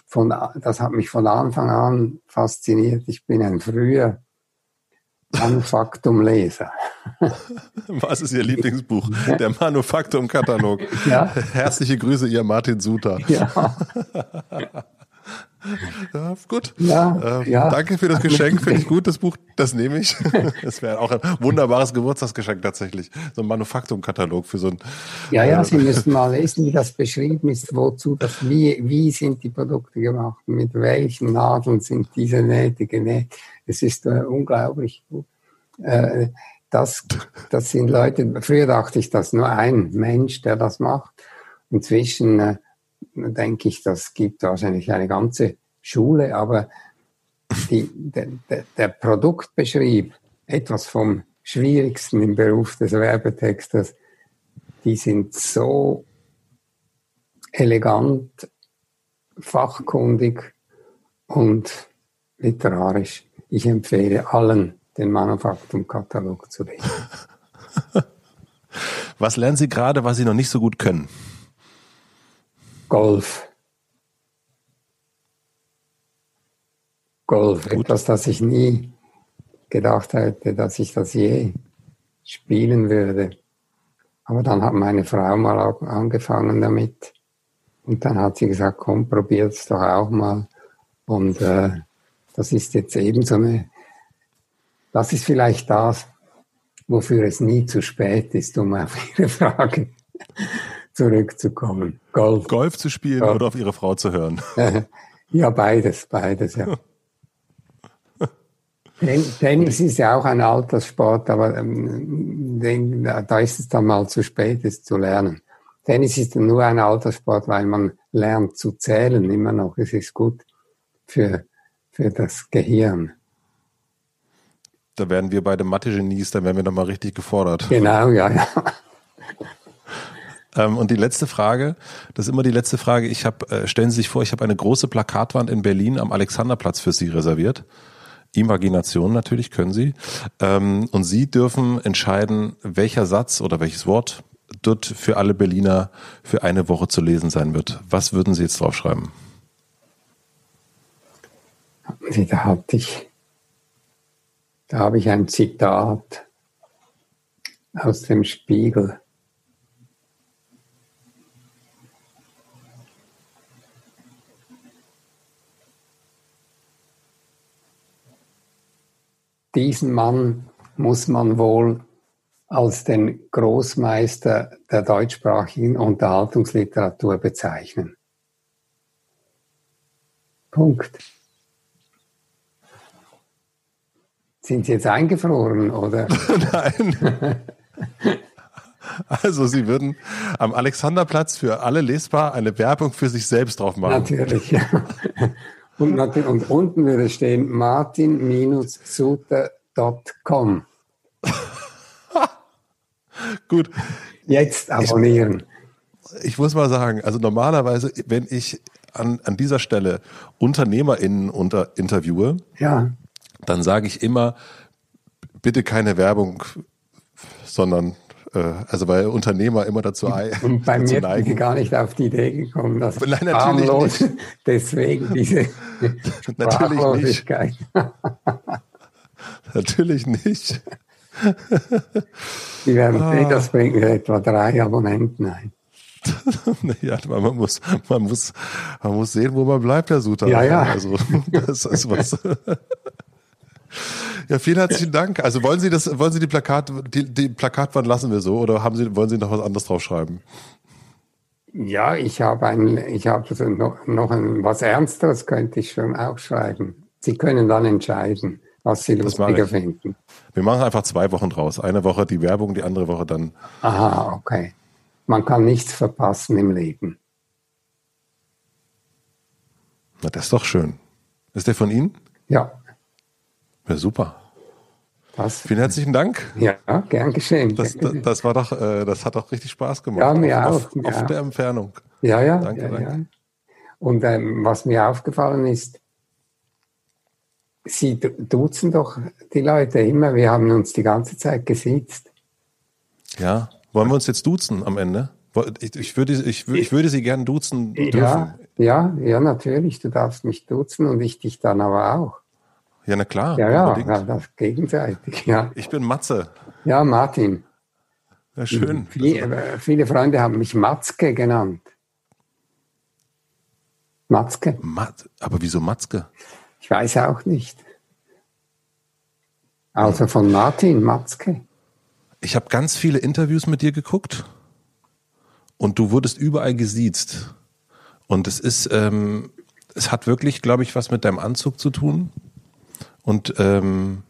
von, das hat mich von Anfang an fasziniert. Ich bin ein früher Manufaktum Leser. Was ist Ihr Lieblingsbuch? Der Manufaktum-Katalog. Ja. Herzliche Grüße, Ihr Martin Suter. Ja. Ja, gut. Ja, ähm, ja. Danke für das Geschenk. Finde ich gut, das Buch. Das nehme ich. Das wäre auch ein wunderbares Geburtstagsgeschenk tatsächlich. So ein Manufaktum-Katalog für so ein. Ja, ja, äh, Sie müssen mal lesen, wie das beschrieben ist, wozu das, wie, wie sind die Produkte gemacht, mit welchen Nadeln sind diese Nähte genäht. Es ist äh, unglaublich. Äh, das, das sind Leute, früher dachte ich, dass nur ein Mensch, der das macht. Inzwischen äh, denke ich, das gibt wahrscheinlich eine ganze Schule, aber die, der, der, der Produktbeschrieb, etwas vom Schwierigsten im Beruf des Werbetexters, die sind so elegant, fachkundig und literarisch. Ich empfehle allen, den Manufaktum-Katalog zu lesen. Was lernen Sie gerade, was Sie noch nicht so gut können? Golf. Golf, Gut. etwas, das ich nie gedacht hätte, dass ich das je spielen würde. Aber dann hat meine Frau mal angefangen damit. Und dann hat sie gesagt, komm, probier's doch auch mal. Und äh, das ist jetzt eben so eine, das ist vielleicht das, wofür es nie zu spät ist, um auf Ihre Frage zurückzukommen. Golf. Golf zu spielen Golf. oder auf Ihre Frau zu hören? ja, beides, beides, ja. Tennis ist ja auch ein Alterssport, aber ähm, da ist es dann mal zu spät, es zu lernen. Tennis ist nur ein Alterssport, weil man lernt zu zählen immer noch. Es ist gut für, für das Gehirn. Da werden wir beide Mathe-Genies, da werden wir nochmal richtig gefordert. Genau, ja, ja. Ähm, und die letzte Frage, das ist immer die letzte Frage. Ich habe, äh, stellen Sie sich vor, ich habe eine große Plakatwand in Berlin am Alexanderplatz für Sie reserviert. Imagination natürlich können Sie. Ähm, und Sie dürfen entscheiden, welcher Satz oder welches Wort dort für alle Berliner für eine Woche zu lesen sein wird. Was würden Sie jetzt draufschreiben? Da hatte ich, da habe ich ein Zitat aus dem Spiegel. diesen Mann muss man wohl als den Großmeister der deutschsprachigen Unterhaltungsliteratur bezeichnen. Punkt. Sind Sie jetzt eingefroren, oder? Nein. Also Sie würden am Alexanderplatz für alle lesbar eine Werbung für sich selbst drauf machen. Natürlich, ja. Und, und unten würde stehen martin-suter.com. Gut. Jetzt abonnieren. Ich, ich, muss mal sagen, also normalerweise, wenn ich an, an dieser Stelle UnternehmerInnen unter interviewe, ja. Dann sage ich immer, bitte keine Werbung, sondern äh, also weil Unternehmer immer dazu, Und bei dazu mir neigen. sind gar nicht auf die Idee gekommen, dass Nein, natürlich harmlos, nicht. deswegen diese natürlich nicht. natürlich nicht. Die werden ah. sehen, das bringt etwa drei Abonnenten ein. ja, man muss, man muss, man muss sehen, wo man bleibt, Herr Suter. Ja, ja. Also, das ist was. Ja, vielen herzlichen Dank. Also wollen Sie das, wollen Sie die Plakat, die, die Plakatwand lassen wir so oder haben Sie, wollen Sie noch was anderes draufschreiben? Ja, ich habe ein, ich habe noch, noch ein, was Ernsteres könnte ich schon auch schreiben. Sie können dann entscheiden, was Sie lustiger finden. Wir machen einfach zwei Wochen draus. Eine Woche die Werbung, die andere Woche dann. Aha, okay. Man kann nichts verpassen im Leben. Na, das ist doch schön. Ist der von Ihnen? Ja. Ja, super. Das, Vielen herzlichen Dank. Ja, gern geschehen. Das, das, das, war doch, äh, das hat doch richtig Spaß gemacht. Ja, mir auf, auch. Auf, ja. der Entfernung. Ja, ja. Danke, ja, danke. Ja. Und ähm, was mir aufgefallen ist, Sie duzen doch die Leute immer. Wir haben uns die ganze Zeit gesitzt. Ja, wollen wir uns jetzt duzen am Ende? Ich, ich, würde, ich, ich würde Sie gerne duzen dürfen. Ja, ja, ja, natürlich. Du darfst mich duzen und ich dich dann aber auch. Ja, na klar. Ja, ja, ja, das gegenseitig, ja. Ich bin Matze. Ja, Martin. Ja, schön. Viele, viele Freunde haben mich Matzke genannt. Matzke. Mat aber wieso Matzke? Ich weiß auch nicht. Also von Martin Matzke. Ich habe ganz viele Interviews mit dir geguckt und du wurdest überall gesiezt. Und es ist, ähm, es hat wirklich, glaube ich, was mit deinem Anzug zu tun. Und, ähm,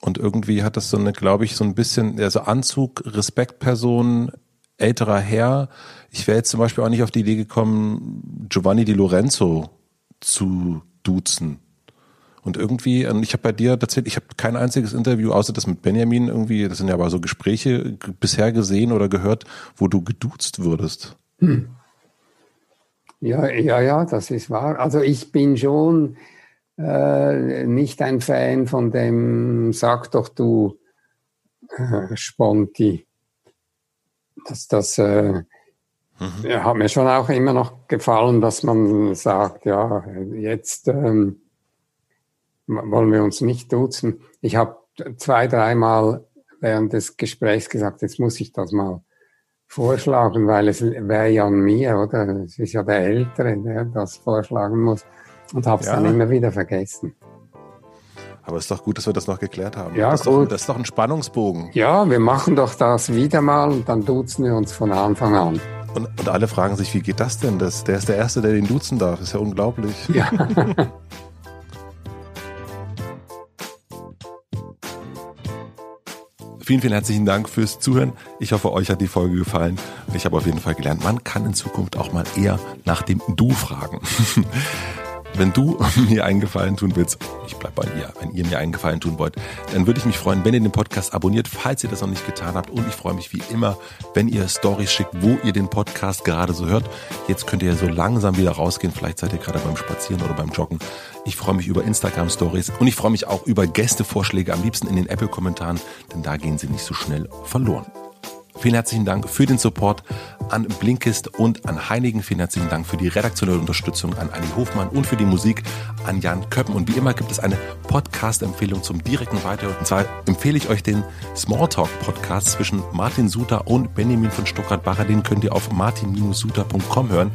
und irgendwie hat das so eine, glaube ich, so ein bisschen, also Anzug, Respektperson, älterer Herr. Ich wäre jetzt zum Beispiel auch nicht auf die Idee gekommen, Giovanni Di Lorenzo zu duzen. Und irgendwie, und ich habe bei dir erzählt, ich habe kein einziges Interview, außer das mit Benjamin irgendwie, das sind ja aber so Gespräche bisher gesehen oder gehört, wo du geduzt würdest. Hm. Ja, ja, ja, das ist wahr. Also ich bin schon äh, nicht ein Fan von dem, sag doch du, äh, Sponti. Das, das äh, mhm. hat mir schon auch immer noch gefallen, dass man sagt, ja, jetzt ähm, wollen wir uns nicht duzen. Ich habe zwei, dreimal während des Gesprächs gesagt, jetzt muss ich das mal vorschlagen, weil es wäre ja an mir, oder? Es ist ja der Ältere, der das vorschlagen muss. Und habe es ja. dann immer wieder vergessen. Aber es ist doch gut, dass wir das noch geklärt haben. Ja, das, gut. Doch, das ist doch ein Spannungsbogen. Ja, wir machen doch das wieder mal und dann duzen wir uns von Anfang an. Und, und alle fragen sich, wie geht das denn? Das, der ist der Erste, der den duzen darf. Das ist ja unglaublich. Ja. Vielen, vielen herzlichen Dank fürs Zuhören. Ich hoffe, euch hat die Folge gefallen. Ich habe auf jeden Fall gelernt, man kann in Zukunft auch mal eher nach dem Du fragen. Wenn du mir einen Gefallen tun willst, ich bleib bei dir, wenn ihr mir einen Gefallen tun wollt, dann würde ich mich freuen, wenn ihr den Podcast abonniert, falls ihr das noch nicht getan habt. Und ich freue mich wie immer, wenn ihr Stories schickt, wo ihr den Podcast gerade so hört. Jetzt könnt ihr so langsam wieder rausgehen. Vielleicht seid ihr gerade beim Spazieren oder beim Joggen. Ich freue mich über Instagram Stories und ich freue mich auch über Gästevorschläge, am liebsten in den Apple-Kommentaren, denn da gehen sie nicht so schnell verloren. Vielen herzlichen Dank für den Support an Blinkist und an Heinigen. Vielen herzlichen Dank für die redaktionelle Unterstützung an Anni Hofmann und für die Musik an Jan Köppen. Und wie immer gibt es eine Podcast-Empfehlung zum direkten Weiterhören. Und zwar empfehle ich euch den Smalltalk-Podcast zwischen Martin Suter und Benjamin von Stuttgart-Barre. Den könnt ihr auf martin-suter.com hören.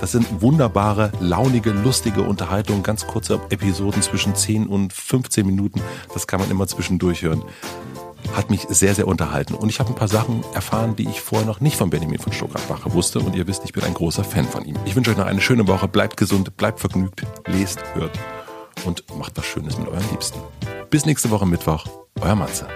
Das sind wunderbare, launige, lustige Unterhaltungen, ganz kurze Episoden zwischen 10 und 15 Minuten. Das kann man immer zwischendurch hören hat mich sehr, sehr unterhalten. Und ich habe ein paar Sachen erfahren, die ich vorher noch nicht von Benjamin von Stuttgart-Bache wusste. Und ihr wisst, ich bin ein großer Fan von ihm. Ich wünsche euch noch eine schöne Woche. Bleibt gesund, bleibt vergnügt, lest, hört und macht was Schönes mit euren Liebsten. Bis nächste Woche Mittwoch. Euer Matze.